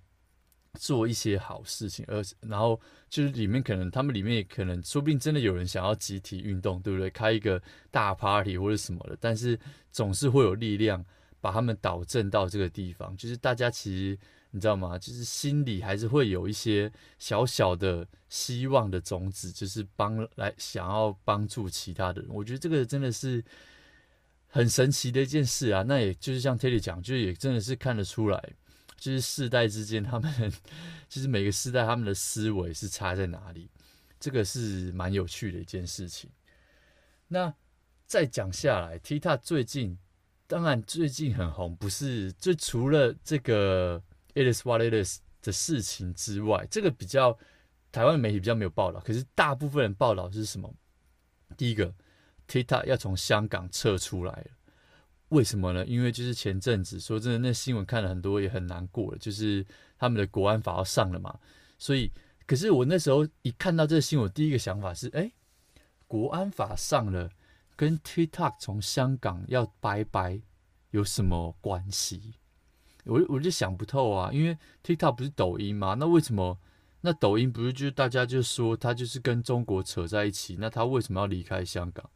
做一些好事情，而然后就是里面可能他们里面也可能说不定真的有人想要集体运动，对不对？开一个大 party 或者什么的，但是总是会有力量把他们导正到这个地方，就是大家其实。你知道吗？就是心里还是会有一些小小的希望的种子，就是帮来想要帮助其他的人。我觉得这个真的是很神奇的一件事啊！那也就是像 Teddy 讲，就也真的是看得出来，就是世代之间他们，<laughs> 就是每个世代他们的思维是差在哪里。这个是蛮有趣的一件事情。那再讲下来，Tita 最近当然最近很红，不是就除了这个。It is what it is 的事情之外，这个比较台湾媒体比较没有报道。可是大部分人报道是什么？第一个，TikTok 要从香港撤出来了。为什么呢？因为就是前阵子说真的，那新闻看了很多，也很难过了。就是他们的国安法要上了嘛。所以，可是我那时候一看到这个新闻，第一个想法是：哎，国安法上了，跟 TikTok 从香港要拜拜有什么关系？我我就想不透啊，因为 TikTok 不是抖音吗？那为什么那抖音不是就是大家就说他就是跟中国扯在一起？那他为什么要离开香港？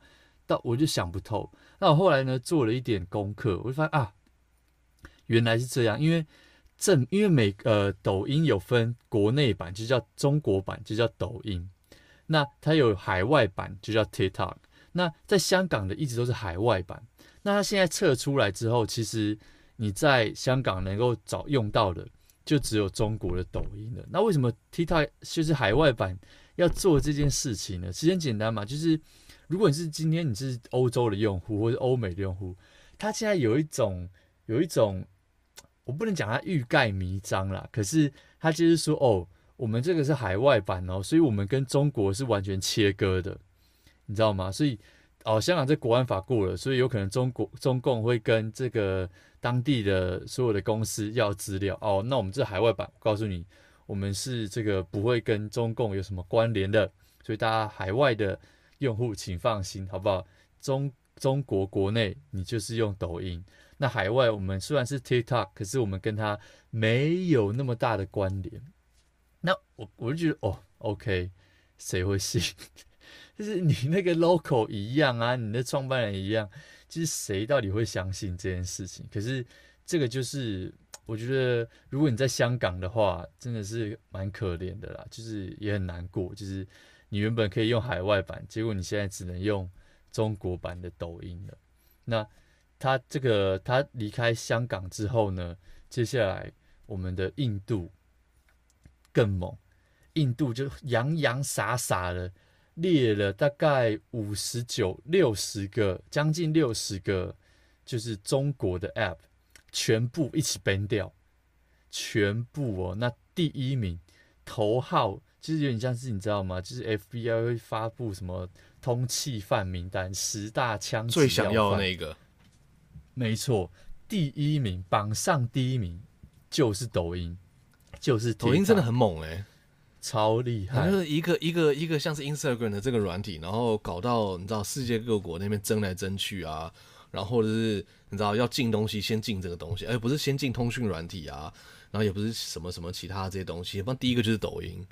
到我就想不透。那我后来呢做了一点功课，我就发现啊，原来是这样，因为正因为美呃抖音有分国内版，就叫中国版，就叫抖音。那它有海外版，就叫 TikTok。那在香港的一直都是海外版。那它现在测出来之后，其实你在香港能够找用到的，就只有中国的抖音了。那为什么 TikTok 就是海外版要做这件事情呢？其实很简单嘛，就是如果你是今天你是欧洲的用户或者欧美的用户，它现在有一种有一种，我不能讲它欲盖弥彰啦，可是它就是说哦。我们这个是海外版哦，所以我们跟中国是完全切割的，你知道吗？所以哦，香港这国安法过了，所以有可能中国中共会跟这个当地的所有的公司要资料哦。那我们这海外版，我告诉你，我们是这个不会跟中共有什么关联的，所以大家海外的用户请放心，好不好？中中国国内你就是用抖音，那海外我们虽然是 TikTok，可是我们跟它没有那么大的关联。那我我就觉得哦，OK，谁会信？就是你那个 local 一样啊，你的创办人一样，就是谁到底会相信这件事情？可是这个就是我觉得，如果你在香港的话，真的是蛮可怜的啦，就是也很难过。就是你原本可以用海外版，结果你现在只能用中国版的抖音了。那他这个他离开香港之后呢，接下来我们的印度。更猛，印度就洋洋洒洒的列了大概五十九、六十个，将近六十个，就是中国的 App，全部一起 ban 掉，全部哦。那第一名头号就是有点像是你知道吗？就是 FBI 会发布什么通缉犯名单，十大枪最想要的那个，没错，第一名榜上第一名就是抖音。就是抖音真的很猛哎、欸，超厉害！就是一个一个一个像是 Instagram 的这个软体，然后搞到你知道世界各国那边争来争去啊，然后或者是你知道要进东西先进这个东西，而不是先进通讯软体啊，然后也不是什么什么其他这些东西，反正第一个就是抖音，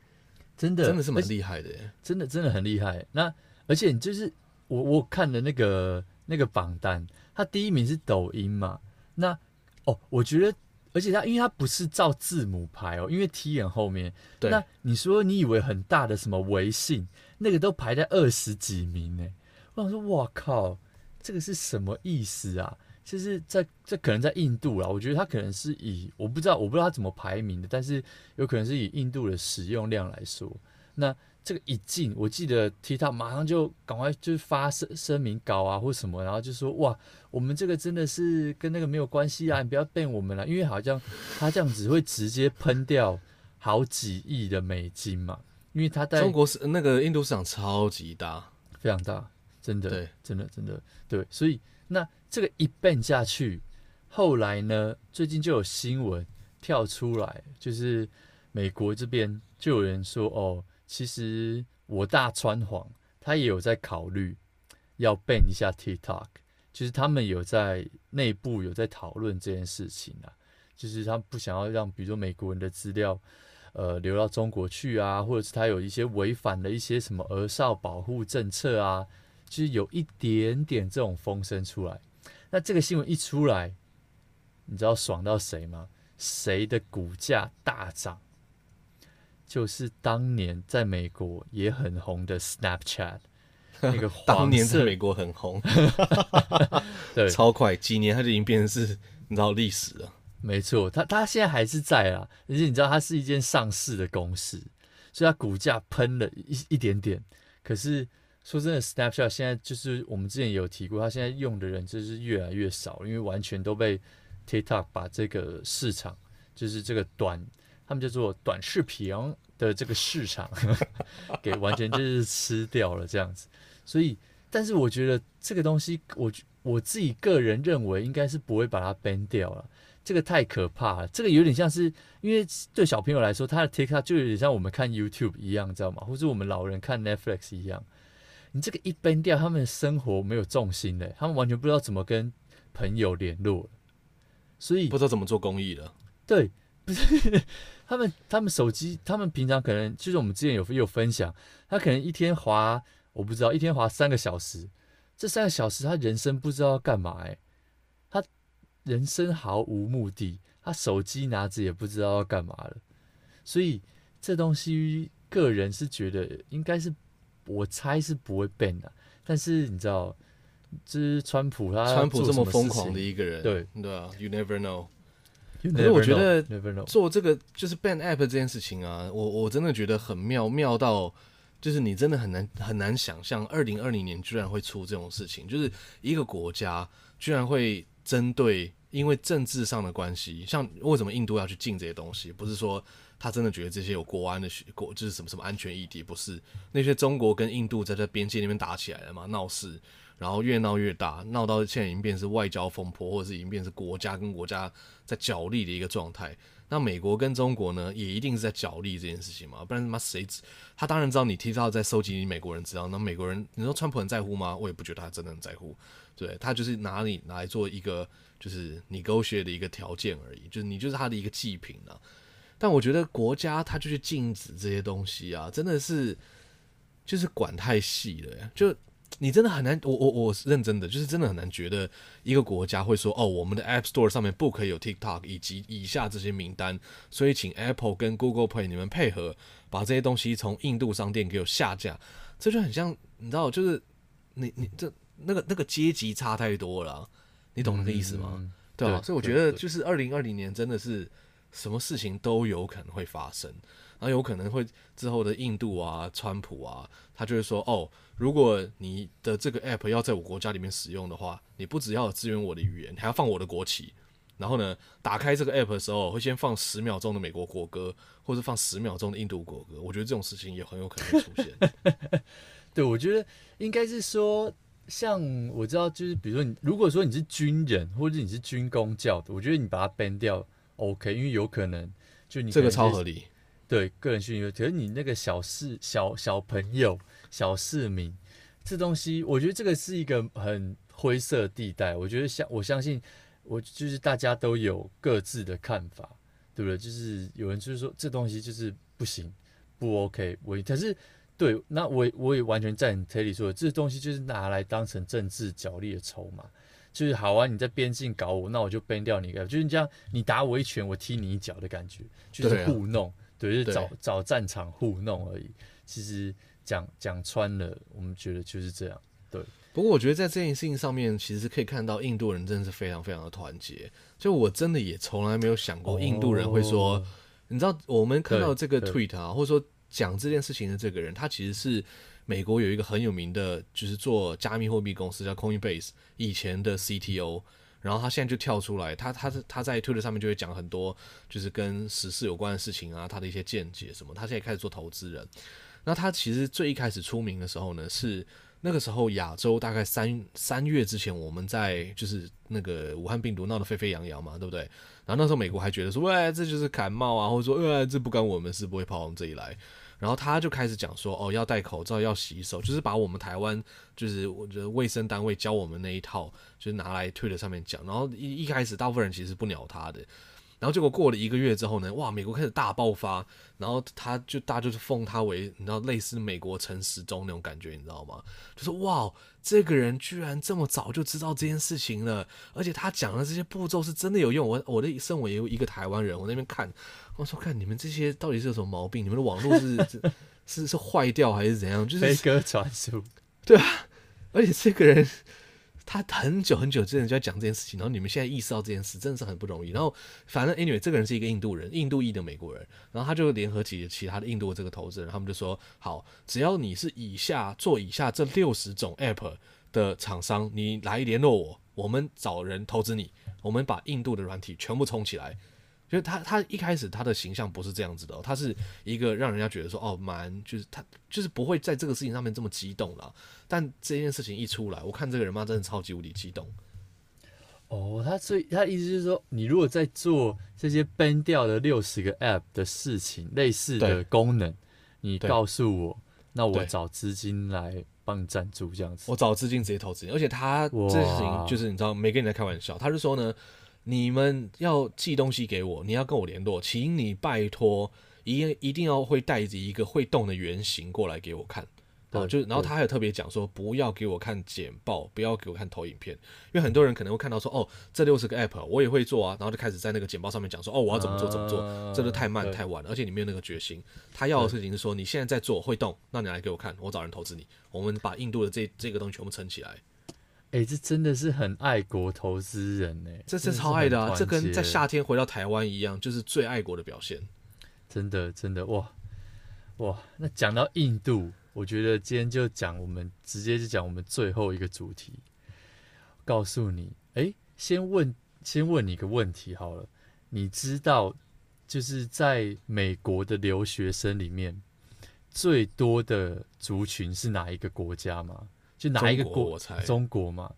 真的真的是蛮厉害的、耶，真的真的很厉害。那而且就是我我看的那个那个榜单，它第一名是抖音嘛？那哦，我觉得。而且它，因为它不是照字母排哦，因为 T 眼后面。对。那你说你以为很大的什么微信，那个都排在二十几名呢？我想说，哇靠，这个是什么意思啊？就是在这可能在印度啦，我觉得它可能是以我不知道，我不知道它怎么排名的，但是有可能是以印度的使用量来说，那。这个一进，我记得 TikTok 马上就赶快就发声声明稿啊，或什么，然后就说哇，我们这个真的是跟那个没有关系啊，你不要 ban 我们了，因为好像他这样子会直接喷掉好几亿的美金嘛，因为他在中国是那个印度市场超级大，非常大，真的，对，真的真的对，所以那这个一 ban 下去，后来呢，最近就有新闻跳出来，就是美国这边就有人说哦。其实我大川皇他也有在考虑要 ban 一下 TikTok，就是他们有在内部有在讨论这件事情啊，就是他不想要让比如说美国人的资料呃流到中国去啊，或者是他有一些违反了一些什么儿少保护政策啊，就是有一点点这种风声出来。那这个新闻一出来，你知道爽到谁吗？谁的股价大涨？就是当年在美国也很红的 Snapchat，<laughs> 那个当年在美国很红，<laughs> 对，超快，几年它就已经变成是你知道历史了。没错，它它现在还是在啊，而且你知道它是一间上市的公司，所以它股价喷了一一点点。可是说真的，Snapchat 现在就是我们之前也有提过，它现在用的人就是越来越少，因为完全都被 TikTok 把这个市场，就是这个短。他们叫做短视频的这个市场，<laughs> 给完全就是吃掉了这样子。所以，但是我觉得这个东西，我我自己个人认为应该是不会把它 ban 掉了。这个太可怕了，这个有点像是，因为对小朋友来说，他的 TikTok 就有点像我们看 YouTube 一样，知道吗？或者我们老人看 Netflix 一样。你这个一 ban 掉，他们的生活没有重心嘞，他们完全不知道怎么跟朋友联络，所以不知道怎么做公益了。对。不是他们，他们手机，他们平常可能就是我们之前有有分享，他可能一天滑，我不知道一天滑三个小时，这三个小时他人生不知道要干嘛哎、欸，他人生毫无目的，他手机拿着也不知道要干嘛了，所以这东西个人是觉得应该是，我猜是不会 ban 的。但是你知道，就是川普他川普这么疯狂的一个人，对对啊，You never know。可是我觉得做这个就是 ban app 这件事情啊，我我真的觉得很妙，妙到就是你真的很难很难想象，二零二零年居然会出这种事情，就是一个国家居然会针对因为政治上的关系，像为什么印度要去禁这些东西，不是说他真的觉得这些有国安的国就是什么什么安全议题，不是。那些中国跟印度在这边界那边打起来了嘛，闹事。然后越闹越大，闹到现在已经变成外交风波，或者是已经变成国家跟国家在角力的一个状态。那美国跟中国呢，也一定是在角力这件事情嘛？不然他妈谁？他当然知道你提到在收集你美国人资料，那美国人你说川普很在乎吗？我也不觉得他真的很在乎。对，他就是拿你拿来做一个就是 negotiate 的一个条件而已，就是你就是他的一个祭品啊。但我觉得国家他就去禁止这些东西啊，真的是就是管太细了呀，就。你真的很难，我我我是认真的，就是真的很难觉得一个国家会说，哦，我们的 App Store 上面不可以有 TikTok 以及以下这些名单，所以请 Apple 跟 Google Play 你们配合，把这些东西从印度商店给我下架。这就很像，你知道，就是你你这那个那个阶级差太多了啊，你懂那个意思吗？嗯、对吧？所以我觉得就是二零二零年真的是什么事情都有可能会发生。然后有可能会之后的印度啊、川普啊，他就会说：哦，如果你的这个 app 要在我国家里面使用的话，你不只要支援我的语言，还要放我的国旗。然后呢，打开这个 app 的时候，会先放十秒钟的美国国歌，或者放十秒钟的印度国歌。我觉得这种事情也很有可能会出现。<laughs> 对，我觉得应该是说，像我知道，就是比如说你，如果说你是军人，或者你是军工教的，我觉得你把它 ban 掉，OK，因为有可能就你这个超合理。对个人信息，可是你那个小事小小朋友、小市民，这东西，我觉得这个是一个很灰色地带。我觉得相我相信，我就是大家都有各自的看法，对不对？就是有人就是说这东西就是不行，不 OK。我可是对，那我我也完全赞成 Teddy 说的，这东西就是拿来当成政治角力的筹码。就是好啊，你在边境搞我，那我就 ban 掉你，就是这样，你打我一拳，我踢你一脚的感觉，就是糊弄。对，就是找找战场糊弄而已。其实讲讲穿了，我们觉得就是这样。对，不过我觉得在这件事情上面，其实可以看到印度人真的是非常非常的团结。就我真的也从来没有想过，印度人会说，哦、你知道，我们看到这个 tweet 啊，或者说讲这件事情的这个人，他其实是美国有一个很有名的，就是做加密货币公司叫 Coinbase 以前的 CTO。然后他现在就跳出来，他他他在 Twitter 上面就会讲很多，就是跟时事有关的事情啊，他的一些见解什么。他现在开始做投资人，那他其实最一开始出名的时候呢，是那个时候亚洲大概三三月之前，我们在就是那个武汉病毒闹得沸沸扬扬嘛，对不对？然后那时候美国还觉得说，喂，这就是感冒啊，或者说，呃，这不关我们事，不会跑我们这里来。然后他就开始讲说，哦，要戴口罩，要洗手，就是把我们台湾，就是我觉得卫生单位教我们那一套，就是拿来推特上面讲。然后一一开始，大部分人其实不鸟他的。然后结果过了一个月之后呢，哇，美国开始大爆发，然后他就大家就是奉他为你知道类似美国陈时中那种感觉，你知道吗？就说哇，这个人居然这么早就知道这件事情了，而且他讲的这些步骤是真的有用。我我的身为一个台湾人，我那边看，我说看你们这些到底是有什么毛病？你们的网络是 <laughs> 是是坏掉还是怎样？就是飞鸽传书，对啊，而且这个人。他很久很久之前就在讲这件事情，然后你们现在意识到这件事真的是很不容易。然后反正 anyway，这个人是一个印度人，印度裔的美国人，然后他就联合起其他的印度的这个投资人，他们就说：好，只要你是以下做以下这六十种 app 的厂商，你来联络我，我们找人投资你，我们把印度的软体全部冲起来。因为他他一开始他的形象不是这样子的，他是一个让人家觉得说哦蛮就是他就是不会在这个事情上面这么激动了。但这件事情一出来，我看这个人嘛真的超级无敌激动。哦，他所以他意思就是说，你如果在做这些 ban 掉的六十个 app 的事情，类似的功能，你告诉我，那我找资金来帮你赞助这样子。我找资金直接投资，而且他这件事情就是你知道没跟你在开玩笑，他是说呢。你们要寄东西给我，你要跟我联络，请你拜托一一定要会带着一个会动的原型过来给我看。哦，就然后他还有特别讲说，不要给我看简报，不要给我看投影片，因为很多人可能会看到说，哦，这六十个 app 我也会做啊，然后就开始在那个简报上面讲说，哦，我要怎么做怎么做，这个太慢太晚了，而且你没有那个决心。他要的事情是说，你现在在做会动，那你来给我看，我找人投资你，我们把印度的这这个东西全部撑起来。哎、欸，这真的是很爱国投资人呢，这是超爱的啊，这跟在夏天回到台湾一样，就是最爱国的表现。真的真的哇哇，那讲到印度。我觉得今天就讲我们直接就讲我们最后一个主题，告诉你，哎，先问先问你一个问题好了，你知道就是在美国的留学生里面最多的族群是哪一个国家吗？就哪一个国？我猜中国嘛，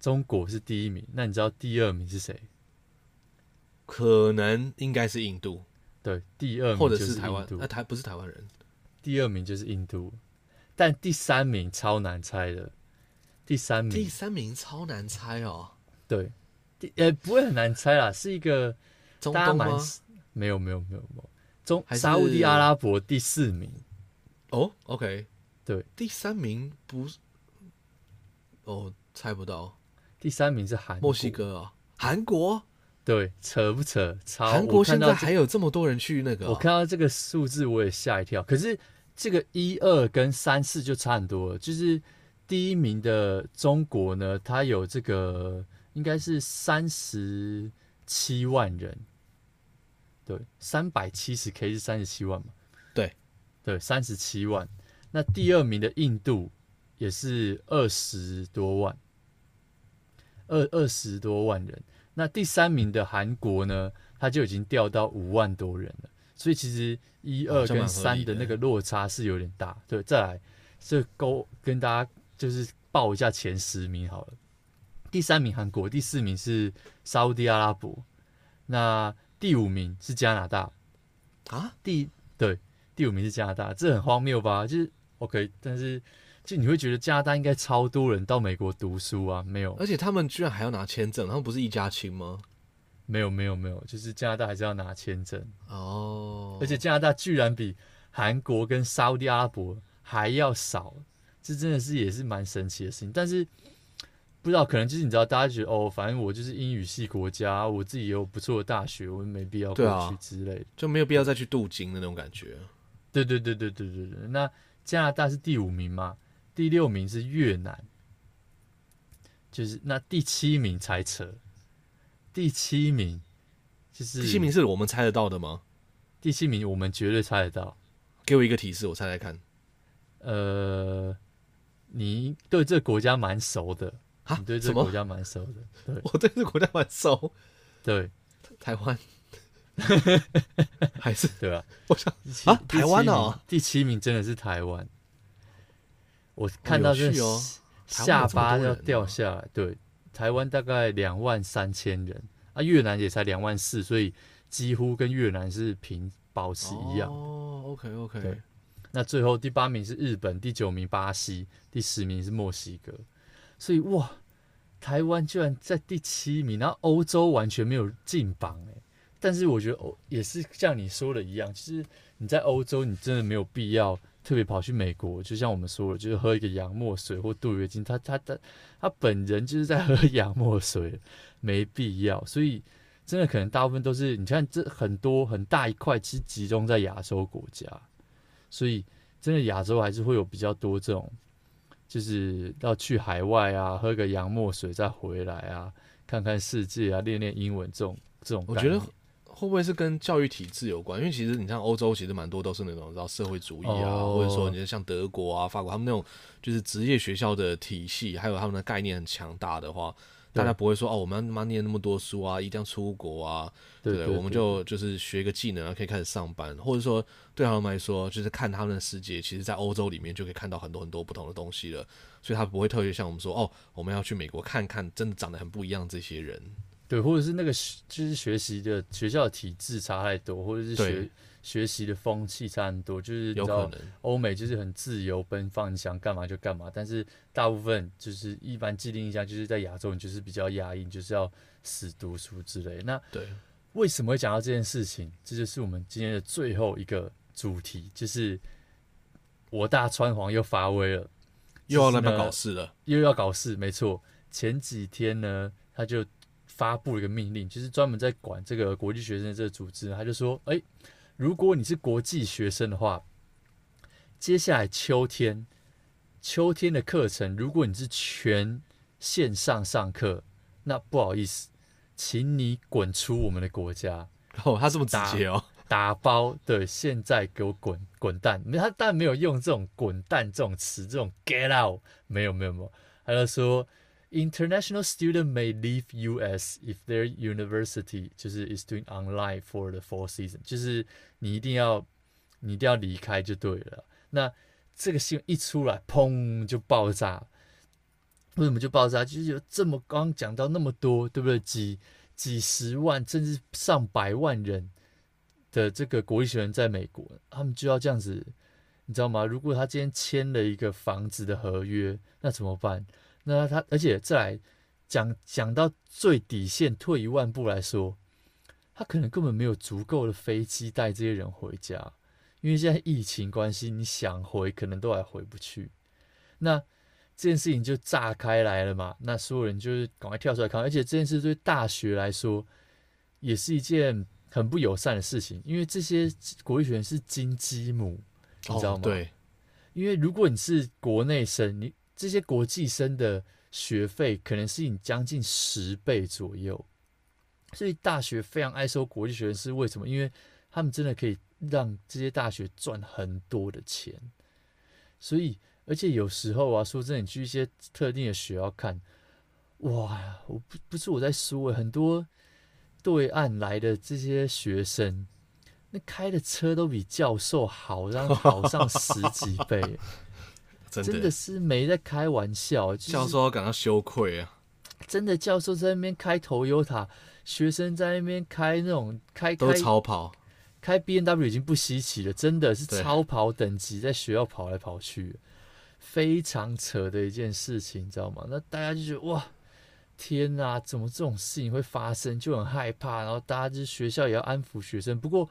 中国是第一名。那你知道第二名是谁？可能应该是印度。对，第二名或者是台湾。那台不是台湾人，第二名就是印度。但第三名超难猜的，第三名，第三名超难猜哦。对，第呃不会很难猜啦，是一个中东吗？没有没有没有没有，中沙乌地阿拉伯第四名。哦，OK，对，第三名不是，哦，猜不到。第三名是韩墨西哥啊，韩国。对，扯不扯？超韩国现在还有这么多人去那个，我看到这个数字我也吓一跳。可是。这个一二跟三四就差很多了，就是第一名的中国呢，它有这个应该是三十七万人，对，三百七十 K 是三十七万嘛？对，对，三十七万。那第二名的印度也是二十多万，二二十多万人。那第三名的韩国呢，它就已经掉到五万多人了。所以其实一二跟三的那个落差是有点大，对。再来，这勾跟大家就是报一下前十名好了。第三名韩国，第四名是沙乌地阿拉伯，那第五名是加拿大啊？第对，第五名是加拿大，这很荒谬吧？就是 OK，但是就你会觉得加拿大应该超多人到美国读书啊？没有，而且他们居然还要拿签证，他们不是一家亲吗？没有没有没有，就是加拿大还是要拿签证哦，oh. 而且加拿大居然比韩国跟沙乌地阿拉伯还要少，这真的是也是蛮神奇的事情。但是不知道可能就是你知道，大家觉得哦，反正我就是英语系国家，我自己也有不错的大学，我没必要过去之类的，就没有必要再去镀金的那种感觉。对对对对对对对。那加拿大是第五名嘛？第六名是越南，就是那第七名才扯。第七名，就是第七名是我们猜得到的吗？第七名我们绝对猜得到。给我一个提示，我猜猜看。呃，你对这个国家蛮熟的啊？你对这个国家蛮熟的？对，我对这个国家蛮熟。对，台湾 <laughs> 还是对吧？我想啊，台湾哦，第七名真的是台湾。我看到这下巴要掉下来，对。台湾大概两万三千人啊，越南也才两万四，所以几乎跟越南是平保持一样。哦，OK OK。对，那最后第八名是日本，第九名巴西，第十名是墨西哥。所以哇，台湾居然在第七名，然后欧洲完全没有进榜哎。但是我觉得欧也是像你说的一样，其实你在欧洲你真的没有必要。特别跑去美国，就像我们说的，就是喝一个洋墨水或镀一个金，他他他他本人就是在喝洋墨水，没必要。所以真的可能大部分都是，你看这很多很大一块，其实集中在亚洲国家，所以真的亚洲还是会有比较多这种，就是要去海外啊，喝个洋墨水再回来啊，看看世界啊，练练英文这种这种。我觉。会不会是跟教育体制有关？因为其实你像欧洲，其实蛮多都是那种知道社会主义啊，oh. 或者说你像德国啊、法国，他们那种就是职业学校的体系，还有他们的概念很强大的话，大家不会说哦，我们要他妈念那么多书啊，一定要出国啊，对，对，对，对，我们就就是学一个技能啊，可以开始上班，或者说对他们来说，就是看他们的世界，其实在欧洲里面就可以看到很多很多不同的东西了，所以他不会特别像我们说哦，我们要去美国看看，真的长得很不一样这些人。对，或者是那个就是学习的学校的体制差太多，或者是学学习的风气差很多，就是你知道欧美就是很自由奔放，你想干嘛就干嘛。但是大部分就是一般既定印象就是在亚洲，你就是比较压抑，就是要死读书之类。那对，为什么会讲到这件事情？这就是我们今天的最后一个主题，就是我大川皇又发威了，又要那边搞事了，又要搞事，没错。前几天呢，他就发布了一个命令，就是专门在管这个国际学生的这个组织，他就说：哎，如果你是国际学生的话，接下来秋天，秋天的课程，如果你是全线上上课，那不好意思，请你滚出我们的国家。哦，他这么直接哦，打包，对，现在给我滚滚蛋！他但没有用这种“滚蛋”这种词，这种 “get out” 没有没有没有，他就说：“International student may leave U.S. if their university 就是 is doing online for the fall season，就是你一定要你一定要离开就对了。那这个新闻一出来，砰就爆炸。为什么就爆炸？就是有这么刚讲到那么多，对不对？几几十万甚至上百万人的这个国际学生在美国，他们就要这样子，你知道吗？如果他今天签了一个房子的合约，那怎么办？那他而且再来讲讲到最底线，退一万步来说，他可能根本没有足够的飞机带这些人回家，因为现在疫情关系，你想回可能都还回不去。那这件事情就炸开来了嘛，那所有人就是赶快跳出来看，而且这件事对大学来说也是一件很不友善的事情，因为这些国际学生是金鸡母，你知道吗？哦，对，因为如果你是国内生，你这些国际生的学费可能是你将近十倍左右，所以大学非常爱收国际学生是为什么？因为他们真的可以让这些大学赚很多的钱，所以。而且有时候啊，说真的，你去一些特定的学校看，哇，我不不是我在说，很多对岸来的这些学生，那开的车都比教授好，然后好上十几倍，真的，真的是没在开玩笑。就是、教授要感到羞愧啊！真的，教授在那边开 Toyota，学生在那边开那种开开都超跑，开 B N W 已经不稀奇了，真的是超跑等级，在学校跑来跑去。非常扯的一件事情，你知道吗？那大家就觉得哇，天哪，怎么这种事情会发生？就很害怕。然后大家就是学校也要安抚学生。不过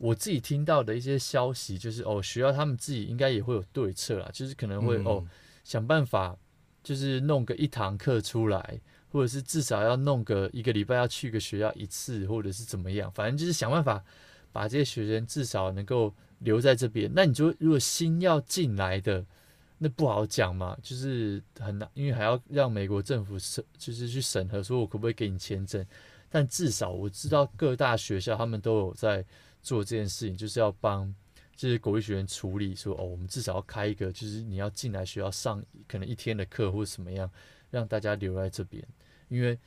我自己听到的一些消息就是，哦，学校他们自己应该也会有对策啦，就是可能会、嗯、哦想办法，就是弄个一堂课出来，或者是至少要弄个一个礼拜要去个学校一次，或者是怎么样，反正就是想办法把这些学生至少能够留在这边。那你就，如果新要进来的？那不好讲嘛，就是很难，因为还要让美国政府审，就是去审核，说我可不可以给你签证。但至少我知道各大学校他们都有在做这件事情，就是要帮这些国际学院处理说，哦，我们至少要开一个，就是你要进来学校上可能一天的课或者什么样，让大家留在这边，因为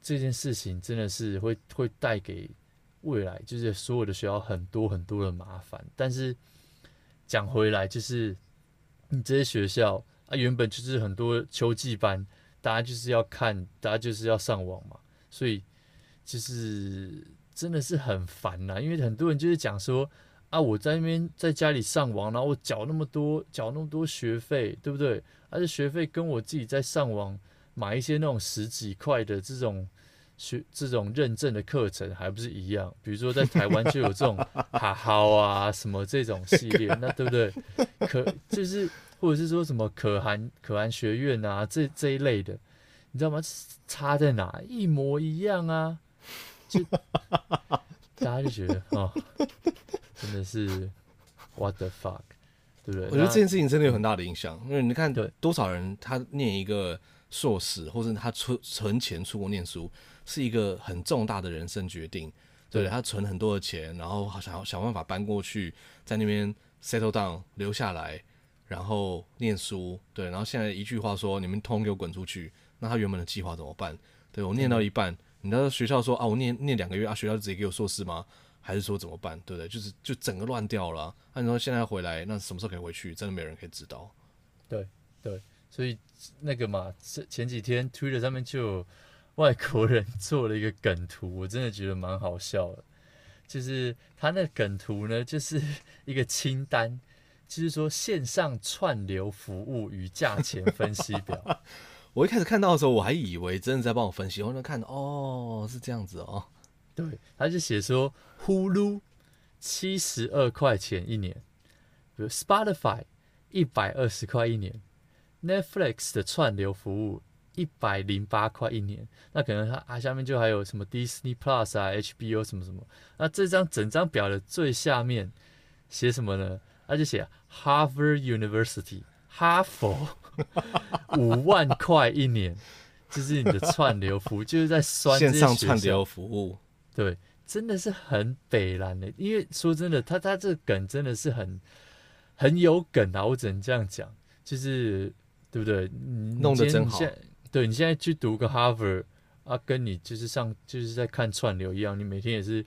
这件事情真的是会会带给未来就是所有的学校很多很多的麻烦。但是讲回来就是。你这些学校啊，原本就是很多秋季班，大家就是要看，大家就是要上网嘛，所以就是真的是很烦呐。因为很多人就是讲说啊，我在那边在家里上网，然后我缴那么多，缴那么多学费，对不对？而且学费跟我自己在上网买一些那种十几块的这种学这种认证的课程还不是一样？比如说在台湾就有这种哈好啊什么这种系列，<laughs> 那对不对？可就是。或者是说什么可汗可汗学院啊，这这一类的，你知道吗？差在哪？一模一样啊！就 <laughs> 大家就觉得哦，真的是 what the fuck，对不对？我觉得这件事情真的有很大的影响，因为你看，多少人他念一个硕士，或者他存存钱出国念书，是一个很重大的人生决定。对，对他存很多的钱，然后想要想办法搬过去，在那边 settle down 留下来。然后念书，对，然后现在一句话说，你们通给我滚出去，那他原本的计划怎么办？对，我念到一半，嗯、你到学校说啊，我念念两个月啊，学校就直接给我硕士吗？还是说怎么办？对不对？就是就整个乱掉了、啊。按、啊、说现在回来，那什么时候可以回去？真的没有人可以知道。对对，所以那个嘛，前前几天 Twitter 上面就有外国人做了一个梗图，我真的觉得蛮好笑的。就是他那梗图呢，就是一个清单。就是说，线上串流服务与价钱分析表。我一开始看到的时候，我还以为真的在帮我分析。后来看，哦，是这样子哦。对，他就写说，Hulu 七十二块钱一年，比如 Spotify 一百二十块一年，Netflix 的串流服务一百零八块一年。那可能它啊下面就还有什么 Disney Plus 啊、HBO 什么什么。那这张整张表的最下面写什么呢？他就写 Harvard University 哈佛 <laughs> 五万块一年，就是你的串流服务，就是在酸线上串流服务，对，真的是很北蓝的。因为说真的，他他这个梗真的是很很有梗啊，我只能这样讲，就是对不对？弄得真好。对，你现在去读个 Harvard 啊，跟你就是上就是在看串流一样，你每天也是，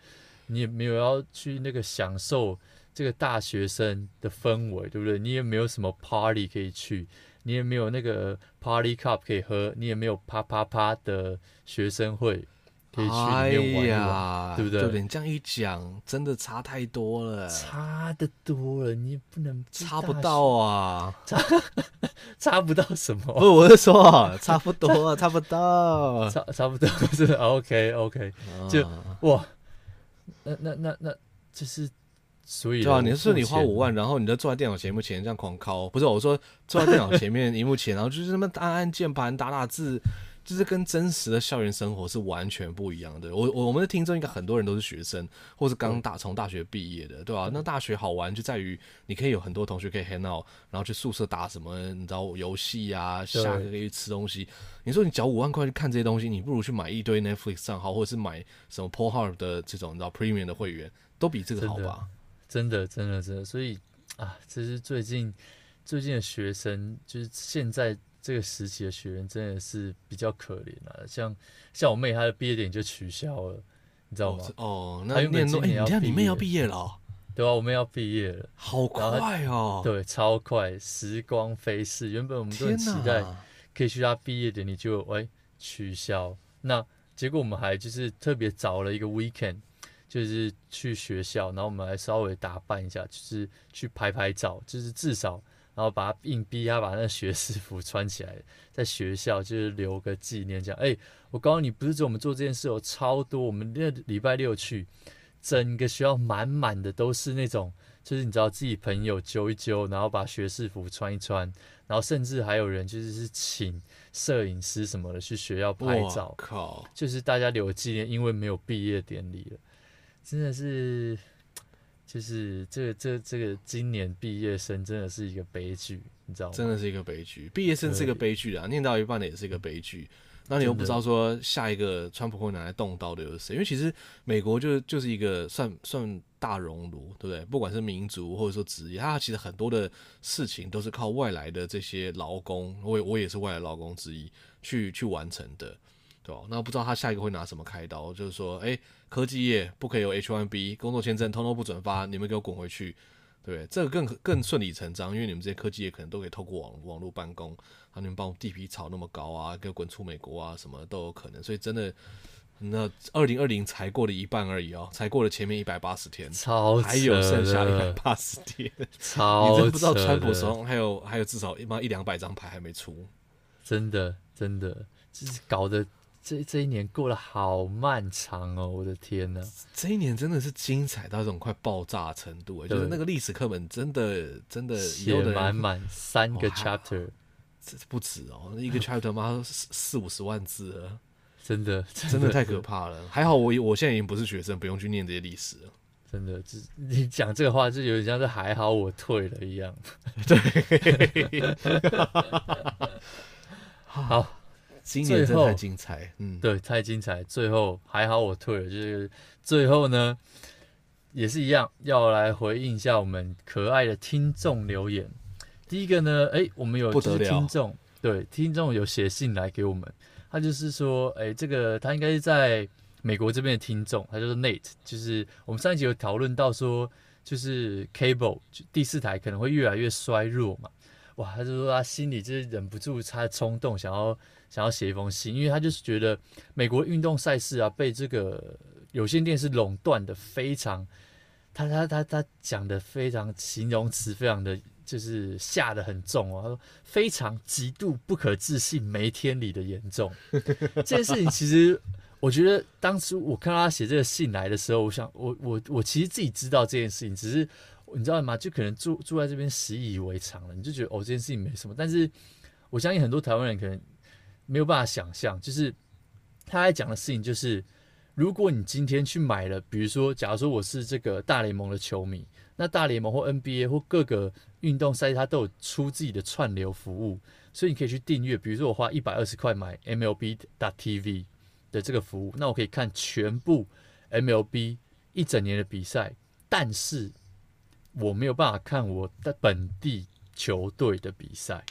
你也没有要去那个享受。这个大学生的氛围，对不对？你也没有什么 party 可以去，你也没有那个 party cup 可以喝，你也没有啪啪啪的学生会可以去里面玩，哎呀，对不对？对，你这样一讲，真的差太多了，差的多了，你也不能差不到啊，<laughs> 差差不到什么？不，我是说差不多，<laughs> 差不到，差差不多是 OK OK，就、啊、哇，那那那那就是。所以对啊，你是你花五万，然后你就坐在电脑前幕前这样狂敲，不是我说坐在电脑前面荧幕前，然后就是那么按按键盘打打字，就是跟真实的校园生活是完全不一样的。我我我们的听众应该很多人都是学生，或是刚大从大学毕业的，对吧、啊？那大学好玩就在于你可以有很多同学可以 hang out，然后去宿舍打什么你知道游戏啊，下课可以吃东西。你说你缴五万块去看这些东西，你不如去买一堆 Netflix 账号，或者是买什么 Pornhub 的这种你知道 Premium 的会员，都比这个好吧？真的，真的，真的，所以啊，这是最近最近的学生，就是现在这个时期的学生，真的是比较可怜啊。像像我妹，她的毕业典礼就取消了，你知道吗？哦，哦那念哎，你看你妹要毕业了，哦，对啊，我妹要毕业了，好快哦，对，超快，时光飞逝。原本我们都很期待可以去她毕业典礼，就哎取消。那结果我们还就是特别找了一个 weekend。就是去学校，然后我们还稍微打扮一下，就是去拍拍照，就是至少，然后把他硬逼他把那学士服穿起来，在学校就是留个纪念，这样。哎，我告诉你，不是只有我们做这件事，有超多。我们那礼拜六去，整个学校满满的都是那种，就是你知道自己朋友揪一揪，然后把学士服穿一穿，然后甚至还有人就是是请摄影师什么的去学校拍照，靠，就是大家留纪念，因为没有毕业典礼了。真的是，就是这个这这个今年毕业生真的是一个悲剧，你知道吗？真的是一个悲剧，毕业生是一个悲剧啊，念到一半的也是一个悲剧。那你又不知道说下一个川普会拿来动刀的又是谁？因为其实美国就就是一个算算大熔炉，对不对？不管是民族或者说职业，它其实很多的事情都是靠外来的这些劳工，我我也是外来劳工之一，去去完成的。对吧？那不知道他下一个会拿什么开刀？就是说，哎，科技业不可以有 H1B 工作签证，通通不准发，你们给我滚回去，对不对？这个更更顺理成章，因为你们这些科技业可能都可以透过网网络办公，然后你们帮我地皮炒那么高啊，给我滚出美国啊，什么都有可能。所以真的，那二零二零才过了一半而已哦，才过了前面一百八十天，超还有剩下一百八十天，<laughs> 超你真不知道川普手上还有还有至少一一两百张牌还没出，真的真的就是搞得。这这一年过得好漫长哦，我的天呐，这一年真的是精彩到这种快爆炸程度，就是那个历史课本真的真的写满满三个 chapter，这不止哦，一个 <laughs> chapter 妈四四五十万字了，真的真的，太可怕了。还好我我现在已经不是学生，不用去念这些历史了。真的，就你讲这个话就有点像是还好我退了一样。<laughs> 对，<laughs> 好。今年真的太精彩，嗯，对，太精彩。最后还好我退了，就是最后呢，也是一样，要来回应一下我们可爱的听众留言。第一个呢，哎，我们有就是听众，对，听众有写信来给我们，他就是说，哎，这个他应该是在美国这边的听众，他就是 Nate，就是我们上一集有讨论到说，就是 Cable 第四台可能会越来越衰弱嘛，哇，他就说他心里就是忍不住他的冲动，想要。想要写一封信，因为他就是觉得美国运动赛事啊被这个有线电视垄断的非常，他他他他讲的非常形容词非常的就是下得很重哦，他说非常极度不可置信没天理的严重。<laughs> 这件事情其实我觉得当初我看到他写这个信来的时候，我想我我我其实自己知道这件事情，只是你知道吗？就可能住住在这边习以为常了，你就觉得哦，这件事情没什么。但是我相信很多台湾人可能没有办法想象，就是他在讲的事情就是，如果你今天去买了，比如说，假如说我是这个大联盟的球迷，那大联盟或 NBA 或各个运动赛事，它都有出自己的串流服务，所以你可以去订阅。比如说我花一百二十块买 MLB.TV 的这个服务，那我可以看全部 MLB 一整年的比赛，但是我没有办法看我的本地球队的比赛。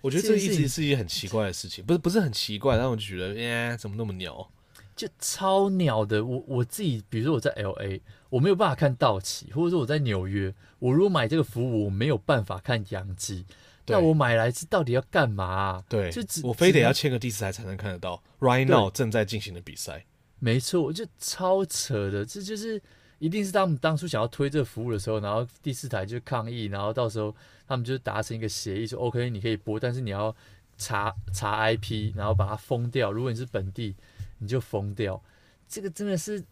我觉得这一直是一件很奇怪的事情，不是不是很奇怪，但我就觉得，耶，怎么那么鸟？就超鸟的。我我自己，比如说我在 LA，我没有办法看道奇，或者说我在纽约，我如果买这个服务，我没有办法看洋基。那我买来是到底要干嘛啊？对，就只我非得要签个第四台才能看得到。Right now 正在进行的比赛，没错，就超扯的。这就是一定是他们当初想要推这个服务的时候，然后第四台就抗议，然后到时候他们就达成一个协议，说 OK 你可以播，但是你要查查 IP，然后把它封掉。如果你是本地，你就封掉。这个真的是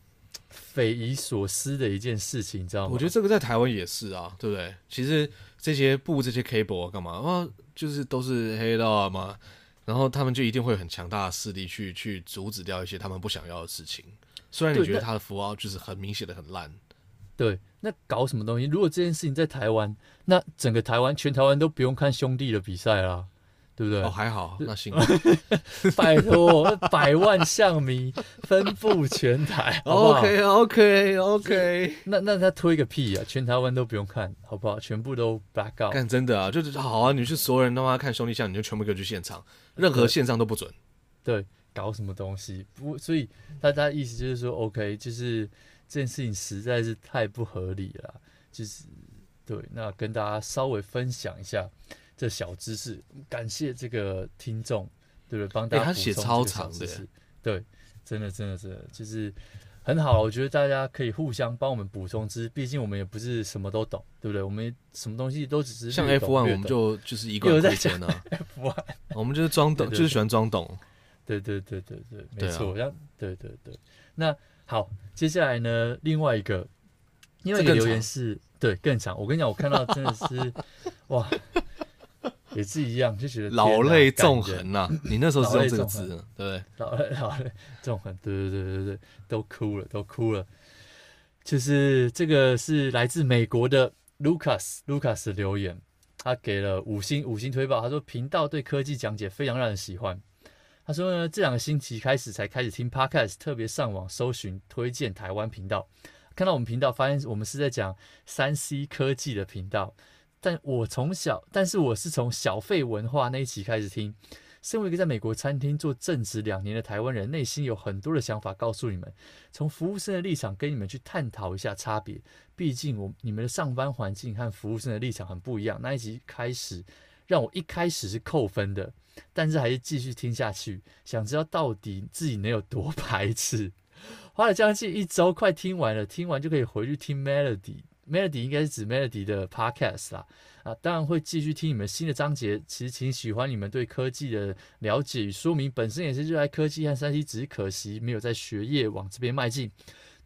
匪夷所思的一件事情，你知道吗？我觉得这个在台湾也是啊，对不对？其实。这些布这些 cable 干嘛啊？就是都是黑道嘛，然后他们就一定会有很强大的势力去去阻止掉一些他们不想要的事情。虽然你觉得他的符号就是很明显的很烂，对，那搞什么东西？如果这件事情在台湾，那整个台湾全台湾都不用看兄弟的比赛啦。对不对？哦，还好，那行。<laughs> 拜托，百万象迷分布全台，OK，OK，OK。<laughs> 那那他推个屁啊！全台湾都不用看，好不好？全部都 back out。干真的啊，就是好啊！你是所有人都要看兄弟象，你就全部给我去现场，任何线上都不准。对，搞什么东西？不，所以大家意思就是说，OK，就是这件事情实在是太不合理了。就是对，那跟大家稍微分享一下。这小知识，感谢这个听众，对不对？帮大家补充、欸、他写超长的，对，真的，真的，真的，就是很好。我觉得大家可以互相帮我们补充知识，毕竟我们也不是什么都懂，对不对？我们什么东西都只是像 F one，我们就就是一个 <laughs> 在讲呢。<laughs> F one，我们就是装懂，就是喜欢装懂。对对对对对，没错。这样，对对对。那好，接下来呢，另外一个，另外一个留言是对更长。我跟你讲，我看到真的是哇。也是一样，就觉得老泪纵横呐。你那时候是用这个字，对？老泪老泪纵横，对对对对对，都哭了，都哭了。就是这个是来自美国的 Lucas Lucas 的留言，他给了五星五星推报。他说频道对科技讲解非常让人喜欢。他说呢，这两个星期开始才开始听 Podcast，特别上网搜寻推荐台湾频道，看到我们频道，发现我们是在讲三 C 科技的频道。但我从小，但是我是从小费文化那一期开始听。身为一个在美国餐厅做正职两年的台湾人，内心有很多的想法告诉你们，从服务生的立场跟你们去探讨一下差别。毕竟我你们的上班环境和服务生的立场很不一样。那一集开始让我一开始是扣分的，但是还是继续听下去，想知道到底自己能有多 <laughs> 排斥。花了将近一周，快听完了，听完就可以回去听 Melody。Melody 应该是指 Melody 的 Podcast 啦，啊，当然会继续听你们新的章节。其实挺喜欢你们对科技的了解与说明，本身也是热爱科技和三 C，只是可惜没有在学业往这边迈进。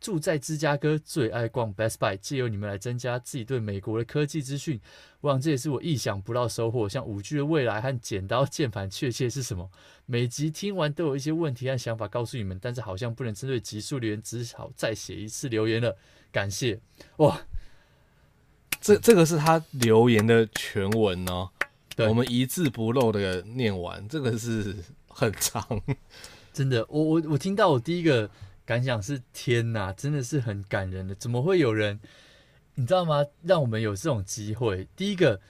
住在芝加哥，最爱逛 Best Buy，借由你们来增加自己对美国的科技资讯。我想这也是我意想不到收获。像五 G 的未来和剪刀键盘确切是什么？每集听完都有一些问题和想法告诉你们，但是好像不能针对集数留言，只好再写一次留言了。感谢哇！这这个是他留言的全文哦，对，我们一字不漏的念完，这个是很长，真的，我我我听到我第一个感想是天哪，真的是很感人的，怎么会有人，你知道吗？让我们有这种机会，第一个，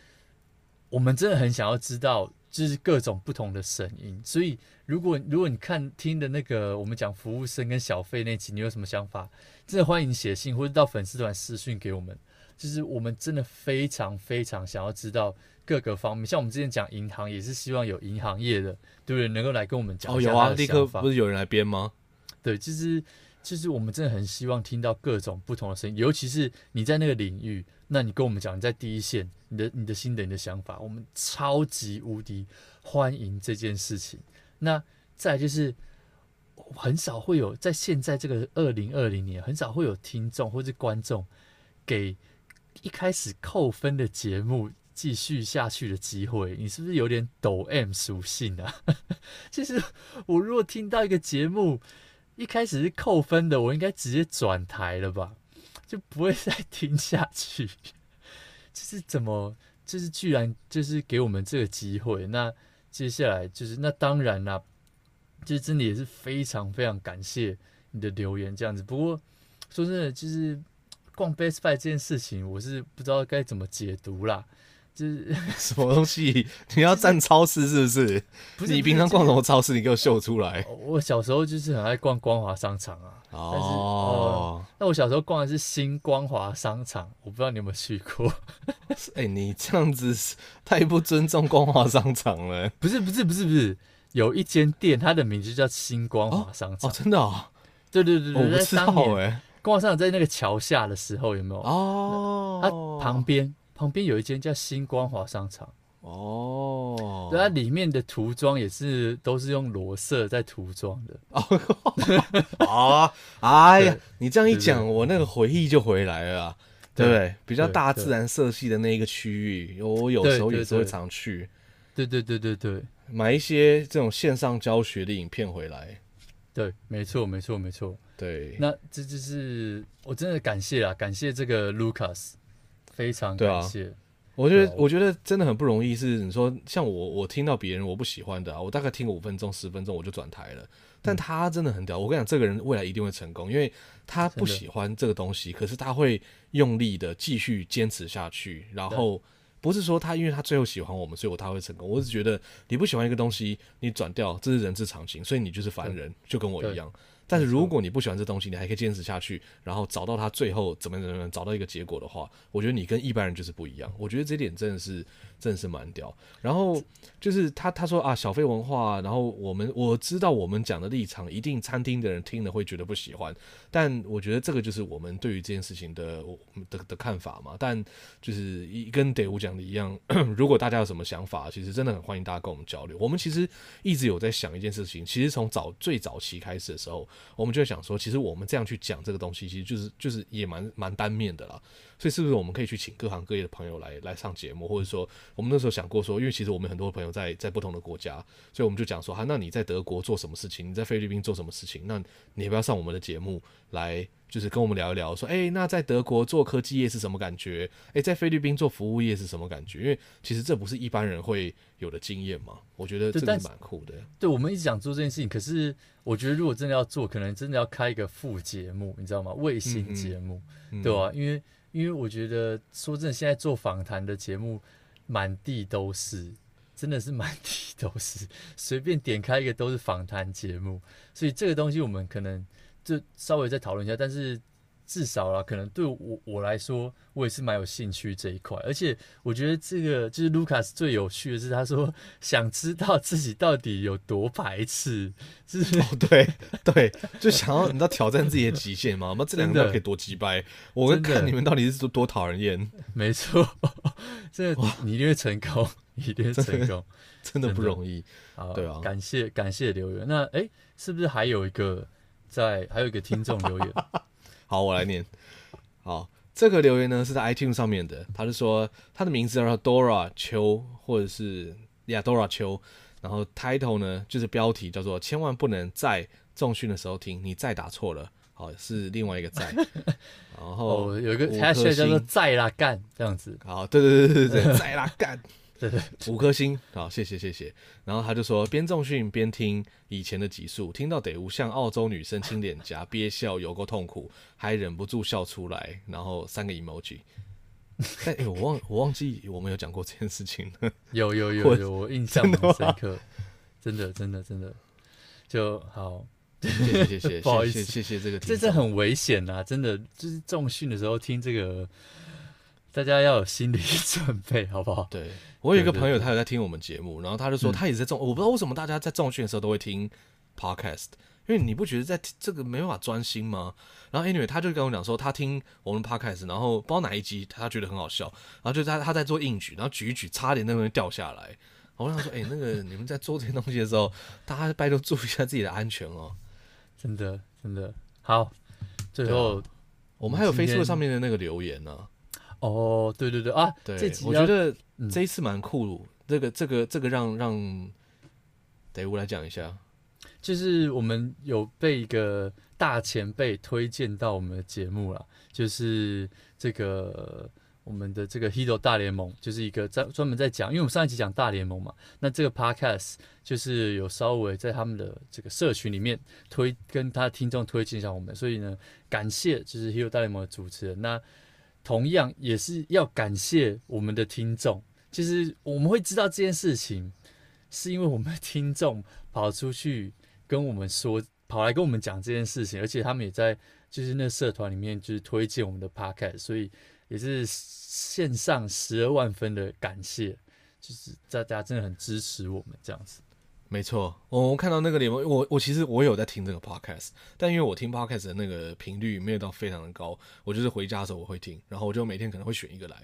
我们真的很想要知道，就是各种不同的声音，所以如果如果你看听的那个我们讲服务生跟小费那集，你有什么想法？真的欢迎写信或者到粉丝团私讯给我们。就是我们真的非常非常想要知道各个方面，像我们之前讲银行，也是希望有银行业的，对不对？能够来跟我们讲。哦，有啊，立刻不是有人来编吗？对，就是就是我们真的很希望听到各种不同的声音，尤其是你在那个领域，那你跟我们讲你在第一线，你的你的心得、你的想法，我们超级无敌欢迎这件事情。那再就是很少会有在现在这个二零二零年，很少会有听众或是观众给。一开始扣分的节目继续下去的机会，你是不是有点抖 M 属性啊？<laughs> 其实我如果听到一个节目一开始是扣分的，我应该直接转台了吧，就不会再听下去。<laughs> 就是怎么，就是居然就是给我们这个机会，那接下来就是那当然啦，就是真的也是非常非常感谢你的留言这样子。不过说真的，就是。逛 Best Buy 这件事情，我是不知道该怎么解读啦。就是 <laughs> 什么东西？你要占超市是不是？不是，你平常逛什么超市？你给我秀出来。我小时候就是很爱逛光华商场啊。哦。但是呃，那我小时候逛的是新光华商场，我不知道你有没有去过。<laughs> 哎、欸，你这样子太不尊重光华商场了。不是不是不是不是，有一间店，它的名字叫新光华商场。哦，哦，真的哦。对对对对，我不知道哎。光华商场在那个桥下的时候有没有？哦，它旁边旁边有一间叫新光华商场。哦，对，它里面的涂装也是都是用裸色在涂装的。<laughs> 哦，哎呀，你这样一讲，我那个回忆就回来了，对不对？比较大自然色系的那一个区域，我有时候也是会常去。对对对对对，买一些这种线上教学的影片回来。对，没错没错没错。对，那这就是我真的感谢啊，感谢这个 Lucas，非常感谢。啊、我觉得、啊、我觉得真的很不容易，是你说像我我听到别人我不喜欢的啊，我大概听个五分钟十分钟我就转台了。但他真的很屌，我跟你讲，这个人未来一定会成功，因为他不喜欢这个东西，可是他会用力的继续坚持下去，然后。不是说他，因为他最后喜欢我们，所以我他会成功。我只觉得你不喜欢一个东西，你转掉，这是人之常情，所以你就是凡人，就跟我一样。但是如果你不喜欢这东西，你还可以坚持下去，然后找到他最后怎么怎么找到一个结果的话，我觉得你跟一般人就是不一样。我觉得这点真的是真是蛮屌。然后就是他他说啊，小费文化，然后我们我知道我们讲的立场，一定餐厅的人听了会觉得不喜欢。但我觉得这个就是我们对于这件事情的的的看法嘛。但就是一跟德武讲的一样，<clears throat> 如果大家有什么想法，其实真的很欢迎大家跟我们交流。我们其实一直有在想一件事情，其实从早最早期开始的时候。我们就想说，其实我们这样去讲这个东西，其实就是就是也蛮蛮单面的啦。所以是不是我们可以去请各行各业的朋友来来上节目，或者说我们那时候想过说，因为其实我们很多朋友在在不同的国家，所以我们就讲说，哈，那你在德国做什么事情？你在菲律宾做什么事情？那你要不要上我们的节目来？就是跟我们聊一聊，说，哎、欸，那在德国做科技业是什么感觉？哎、欸，在菲律宾做服务业是什么感觉？因为其实这不是一般人会有的经验嘛。我觉得这是蛮酷的。对，我们一直想做这件事情，可是我觉得如果真的要做，可能真的要开一个副节目，你知道吗？卫星节目，嗯嗯对吧、啊？因为因为我觉得说真的，现在做访谈的节目满地都是，真的是满地都是，随便点开一个都是访谈节目，所以这个东西我们可能。就稍微再讨论一下，但是至少啦，可能对我我来说，我也是蛮有兴趣这一块。而且我觉得这个就是 Lucas 最有趣的是，他说想知道自己到底有多排斥，是哦，对 <laughs> 对，就想要你知道挑战自己的极限嘛？<laughs> 那这两个可以多击败，我看你们到底是多多讨人厌。没错，<laughs> 这个你一定会成功，一定会成功，真的不容易。好，对啊，感谢感谢留言。那哎，是不是还有一个？在还有一个听众留言，好，我来念。好，这个留言呢是在 iTunes 上面的，他是说他的名字叫 Dora 秋，或者是呀 Dora 秋，然后 title 呢就是标题叫做千万不能在重训的时候听，你再打错了，好，是另外一个在，<laughs> 然后、哦、有一个 hashtag 叫做在啦干这样子，好，对对对对对，在啦干。对对，五颗星，好，谢谢谢谢。然后他就说，边重训边听以前的集数，听到得无像澳洲女生亲脸颊，憋笑有够痛苦，还忍不住笑出来。然后三个 emoji。但、欸、我忘我忘记我们有讲过这件事情了。<laughs> 有有有有，我印象很深刻。真的真的真的，就好。谢谢谢谢，<laughs> 不好意思谢谢这个，这是很危险呐！真的，就是重训的时候听这个。大家要有心理准备，好不好？对，我有一个朋友，他有在听我们节目，然后他就说他也在重，我不知道为什么大家在重训的时候都会听 podcast，因为你不觉得在这个没办法专心吗？然后 anyway，他就跟我讲说他听我们 podcast，然后不知道哪一集他觉得很好笑，然后就在他在做硬举，然后举一举，差点那个东西掉下来。我想说，哎、欸，那个你们在做这些东西的时候，大家拜托注意一下自己的安全哦。真的，真的好。最后，我们还有 Facebook 上面的那个留言呢、啊。哦，对对对啊，对，这集我觉得这一次蛮酷，这个这个这个让让，得我来讲一下，就是我们有被一个大前辈推荐到我们的节目了，就是这个。我们的这个《Hito 大联盟》就是一个在专门在讲，因为我们上一集讲大联盟嘛，那这个 Podcast 就是有稍微在他们的这个社群里面推，跟他的听众推荐一下我们，所以呢，感谢就是《Hito 大联盟》的主持人。那同样也是要感谢我们的听众，其实我们会知道这件事情，是因为我们的听众跑出去跟我们说，跑来跟我们讲这件事情，而且他们也在就是那社团里面就是推荐我们的 Podcast，所以。也是线上十二万分的感谢，就是大家真的很支持我们这样子。没错，我我看到那个联盟，我我其实我有在听这个 podcast，但因为我听 podcast 的那个频率没有到非常的高，我就是回家的时候我会听，然后我就每天可能会选一个来。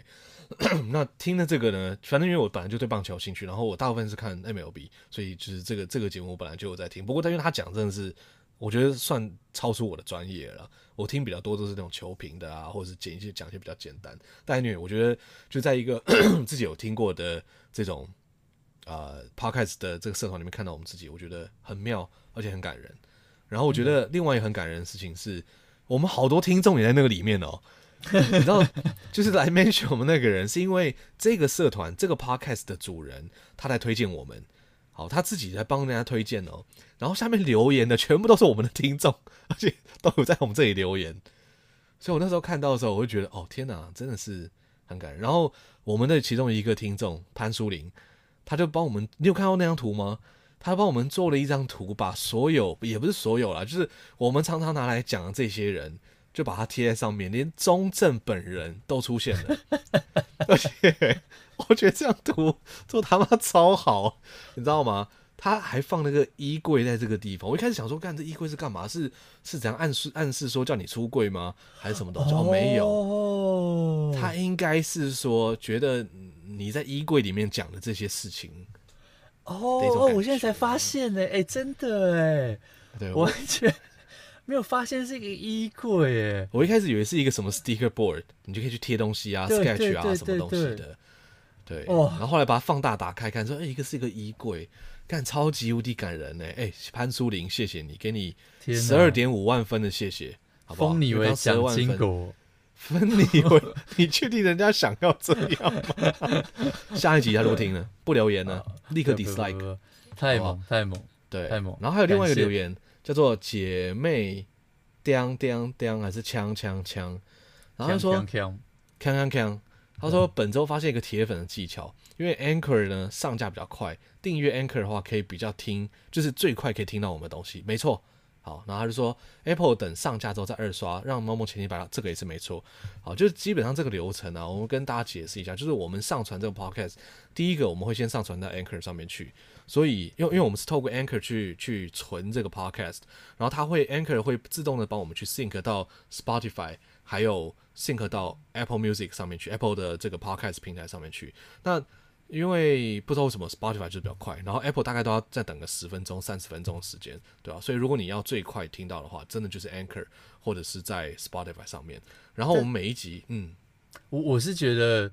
<clears throat> 那听的这个呢，反正因为我本来就对棒球有兴趣，然后我大部分是看 MLB，所以就是这个这个节目我本来就有在听。不过但因为他讲真的是。我觉得算超出我的专业了。我听比较多都是那种球评的啊，或者是讲一些讲一些比较简单。但因为我觉得就在一个 <clears throat> 自己有听过的这种呃 podcast 的这个社团里面看到我们自己，我觉得很妙，而且很感人。然后我觉得另外一个很感人的事情是，我们好多听众也在那个里面哦。<laughs> 你知道，就是 <laughs> 来 mention 我们那个人，是因为这个社团这个 podcast 的主人他在推荐我们。好，他自己在帮人家推荐哦，然后下面留言的全部都是我们的听众，而且都有在我们这里留言，所以我那时候看到的时候，我会觉得哦天哪，真的是很感人。然后我们的其中一个听众潘淑玲，他就帮我们，你有看到那张图吗？他帮我们做了一张图，把所有也不是所有啦，就是我们常常拿来讲的这些人。就把它贴在上面，连中正本人都出现了，<laughs> 而且我觉得这张图做他妈超好，你知道吗？他还放那个衣柜在这个地方。我一开始想说，干这衣柜是干嘛？是是怎样暗示暗示说叫你出柜吗？还是什么东西？哦，没有，他应该是说觉得你在衣柜里面讲的这些事情。哦，我现在才发现呢，哎，真的哎，对，我完全。没有发现是一个衣柜耶！我一开始以为是一个什么 sticker board，你就可以去贴东西啊，sketch 啊，什么东西的。对，哦、然后后来把它放大打开看，说，哎，一个是一个衣柜，看超级无敌感人呢！哎，潘苏玲，谢谢你，给你十二点五万分的谢谢，好不好？封你为奖金狗，封你为，<laughs> 你确定人家想要这样吗？<laughs> 下一集他就不听了，不留言了，立刻 dislike，太猛太猛，对，太猛。然后还有另外一个留言。叫做姐妹，叮叮叮，还是锵锵锵？然后他说锵锵锵。他说本周发现一个铁粉的技巧，因为 Anchor 呢上架比较快，订阅 Anchor 的话可以比较听，就是最快可以听到我们的东西。没错。好，然后他就说 Apple 等上架之后再二刷，让猫猫前提白这个也是没错。好，就是基本上这个流程啊，我们跟大家解释一下，就是我们上传这个 Podcast，第一个我们会先上传到 Anchor 上面去，所以因为因为我们是透过 Anchor 去去存这个 Podcast，然后它会 Anchor 会自动的帮我们去 sync 到 Spotify，还有 sync 到 Apple Music 上面去，Apple 的这个 Podcast 平台上面去。那因为不知道为什么 Spotify 就是比较快，然后 Apple 大概都要再等个十分钟、三十分钟的时间，对吧？所以如果你要最快听到的话，真的就是 Anchor 或者是在 Spotify 上面。然后我们每一集，嗯，我我是觉得，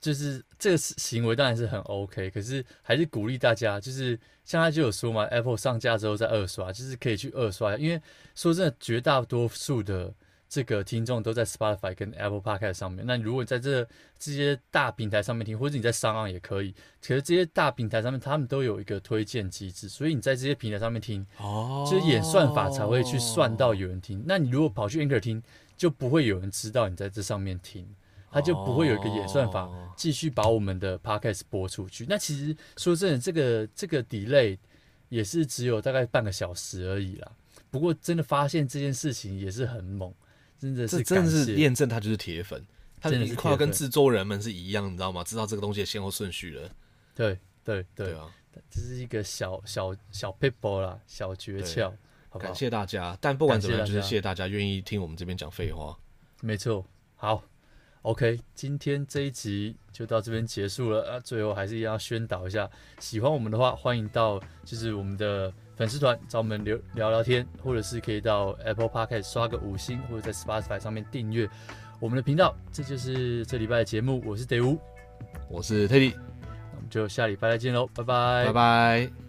就是这个行为当然是很 OK，可是还是鼓励大家，就是像他就有说嘛，Apple 上架之后再二刷，就是可以去二刷，因为说真的，绝大多数的。这个听众都在 Spotify 跟 Apple Podcast 上面。那如果在这这些大平台上面听，或者你在 SoundOn 也可以。其实这些大平台上面，他们都有一个推荐机制，所以你在这些平台上面听，哦，就是演算法才会去算到有人听。那你如果跑去 Anchor 听，就不会有人知道你在这上面听，他就不会有一个演算法继续把我们的 Podcast 播出去。那其实说真的，这个这个 delay 也是只有大概半个小时而已啦。不过真的发现这件事情也是很猛。真的是，真的是验证他就是铁粉，他已经快要跟制作人们是一样，你知道吗？知道这个东西的先后顺序了。对对对，对啊，这是一个小小小 people 啦，小诀窍。好，感谢大家。但不管怎么样，就是谢谢大家愿意听我们这边讲废话。没错，好，OK，今天这一集就到这边结束了。啊，最后还是要宣导一下，喜欢我们的话，欢迎到就是我们的。粉丝团找我们聊聊聊天，或者是可以到 Apple Podcast 刷个五星，或者在 Spotify 上面订阅我们的频道。这就是这礼拜的节目，我是德乌，我是 Teddy，那我们就下礼拜再见喽，拜拜，拜拜。